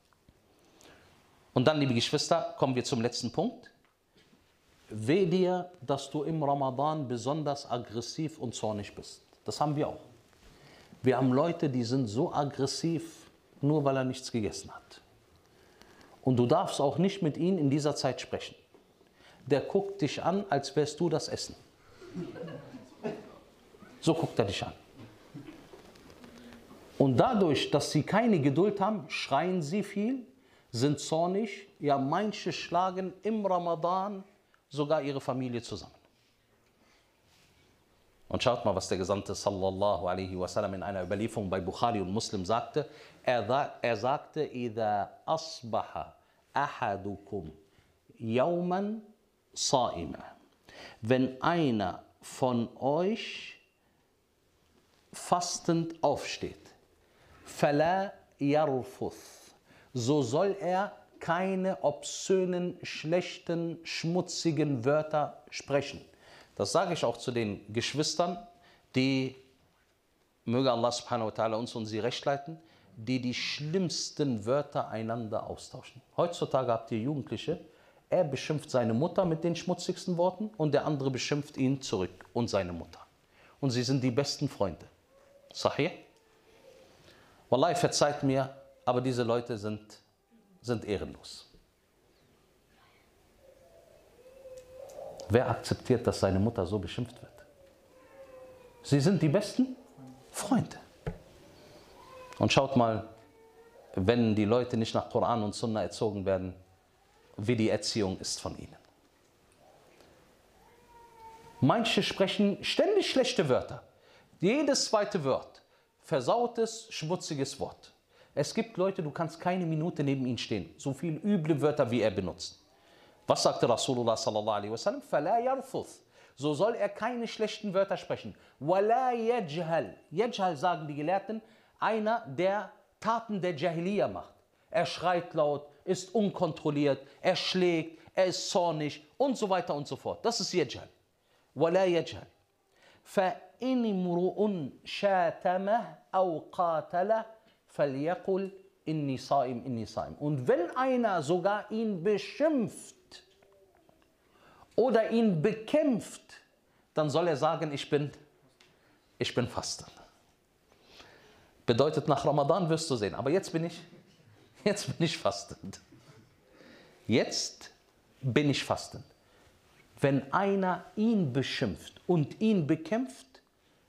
Und dann, liebe Geschwister, kommen wir zum letzten Punkt. Weh dir, dass du im Ramadan besonders aggressiv und zornig bist. Das haben wir auch. Wir haben Leute, die sind so aggressiv, nur weil er nichts gegessen hat. Und du darfst auch nicht mit ihnen in dieser Zeit sprechen. Der guckt dich an, als wärst du das Essen. So guckt er dich an. Und dadurch, dass sie keine Geduld haben, schreien sie viel, sind zornig. Ja, manche schlagen im Ramadan sogar ihre Familie zusammen. Und schaut mal, was der Gesandte sallallahu alaihi wasallam in einer Überlieferung bei Bukhari und Muslim sagte. Er, er sagte, إِذَا أَصْبَحَ أَحَدُكُمْ يَوْمًا صَائِمًا Wenn einer von euch fastend aufsteht, فَلَا يَرْفُث So soll er keine obszönen, schlechten, schmutzigen Wörter sprechen. Das sage ich auch zu den Geschwistern, die, möge Allah subhanahu wa ta'ala uns und sie recht leiten, die die schlimmsten Wörter einander austauschen. Heutzutage habt ihr Jugendliche, er beschimpft seine Mutter mit den schmutzigsten Worten und der andere beschimpft ihn zurück und seine Mutter. Und sie sind die besten Freunde. Sahih? Wallahi, verzeiht mir, aber diese Leute sind, sind ehrenlos. Wer akzeptiert, dass seine Mutter so beschimpft wird? Sie sind die besten Freunde. Und schaut mal, wenn die Leute nicht nach Koran und Sunna erzogen werden, wie die Erziehung ist von ihnen. Manche sprechen ständig schlechte Wörter. Jedes zweite Wort. Versautes, schmutziges Wort. Es gibt Leute, du kannst keine Minute neben ihnen stehen. So viele üble Wörter, wie er benutzt. Was sagte Rasulullah sallallahu alaihi wasallam? Fala yarfuth. So soll er keine schlechten Wörter sprechen. Wala yajhal. Yajhal sagen die Gelehrten, einer, der Taten der Jahiliya macht. Er schreit laut, ist unkontrolliert, er schlägt, er ist zornig und so weiter und so fort. Das ist Yajhal. Wala yajhal. فإن امرؤ شاتمه أو قاتله فليقل إني صائم إني صائم und wenn einer sogar ihn beschimpft oder ihn bekämpft dann soll er sagen ich bin ich bin fasten bedeutet nach Ramadan wirst du sehen aber jetzt bin ich jetzt bin ich fastend jetzt bin ich fastend wenn einer ihn beschimpft und ihn bekämpft,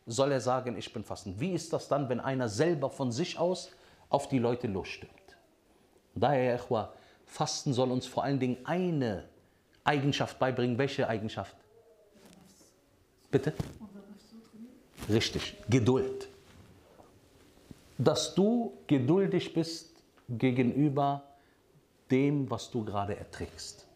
soll er sagen, ich bin fastend. Wie ist das dann, wenn einer selber von sich aus auf die Leute losstürmt? Daher, Echwa, Fasten soll uns vor allen Dingen eine Eigenschaft beibringen. Welche Eigenschaft? Bitte? Richtig, Geduld. Dass du geduldig bist gegenüber dem, was du gerade erträgst.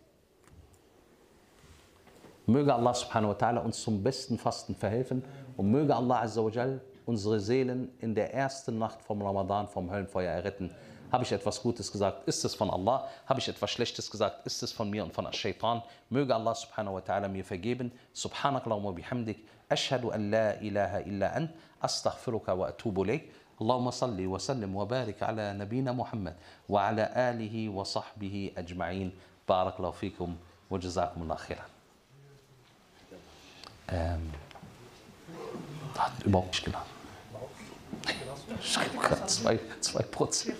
Möge Allah subhanahu wa ta'ala uns zum besten Fasten verhelfen und möge Allah azza wa jal unsere Seelen in der ersten Nacht vom Ramadan vom Höllenfeuer erretten. Habe ich etwas Gutes gesagt, ist es von Allah. Habe ich etwas Schlechtes gesagt, ist es von mir und von Ash-Shaytan. Möge Allah subhanahu wa ta'ala mir vergeben. Subhanakallahumma bihamdik. Ashhadu an la ilaha illa ant. Astaghfiruka wa atubu ilayk. اللهم صل وسلم وبارك على نبينا محمد وعلى آله وصحبه أجمعين بارك الله فيكم وجزاكم الله خيرا ähm, hat überhaupt nicht gelassen. Schreibe gerade 2%. Zwei, zwei Prozent.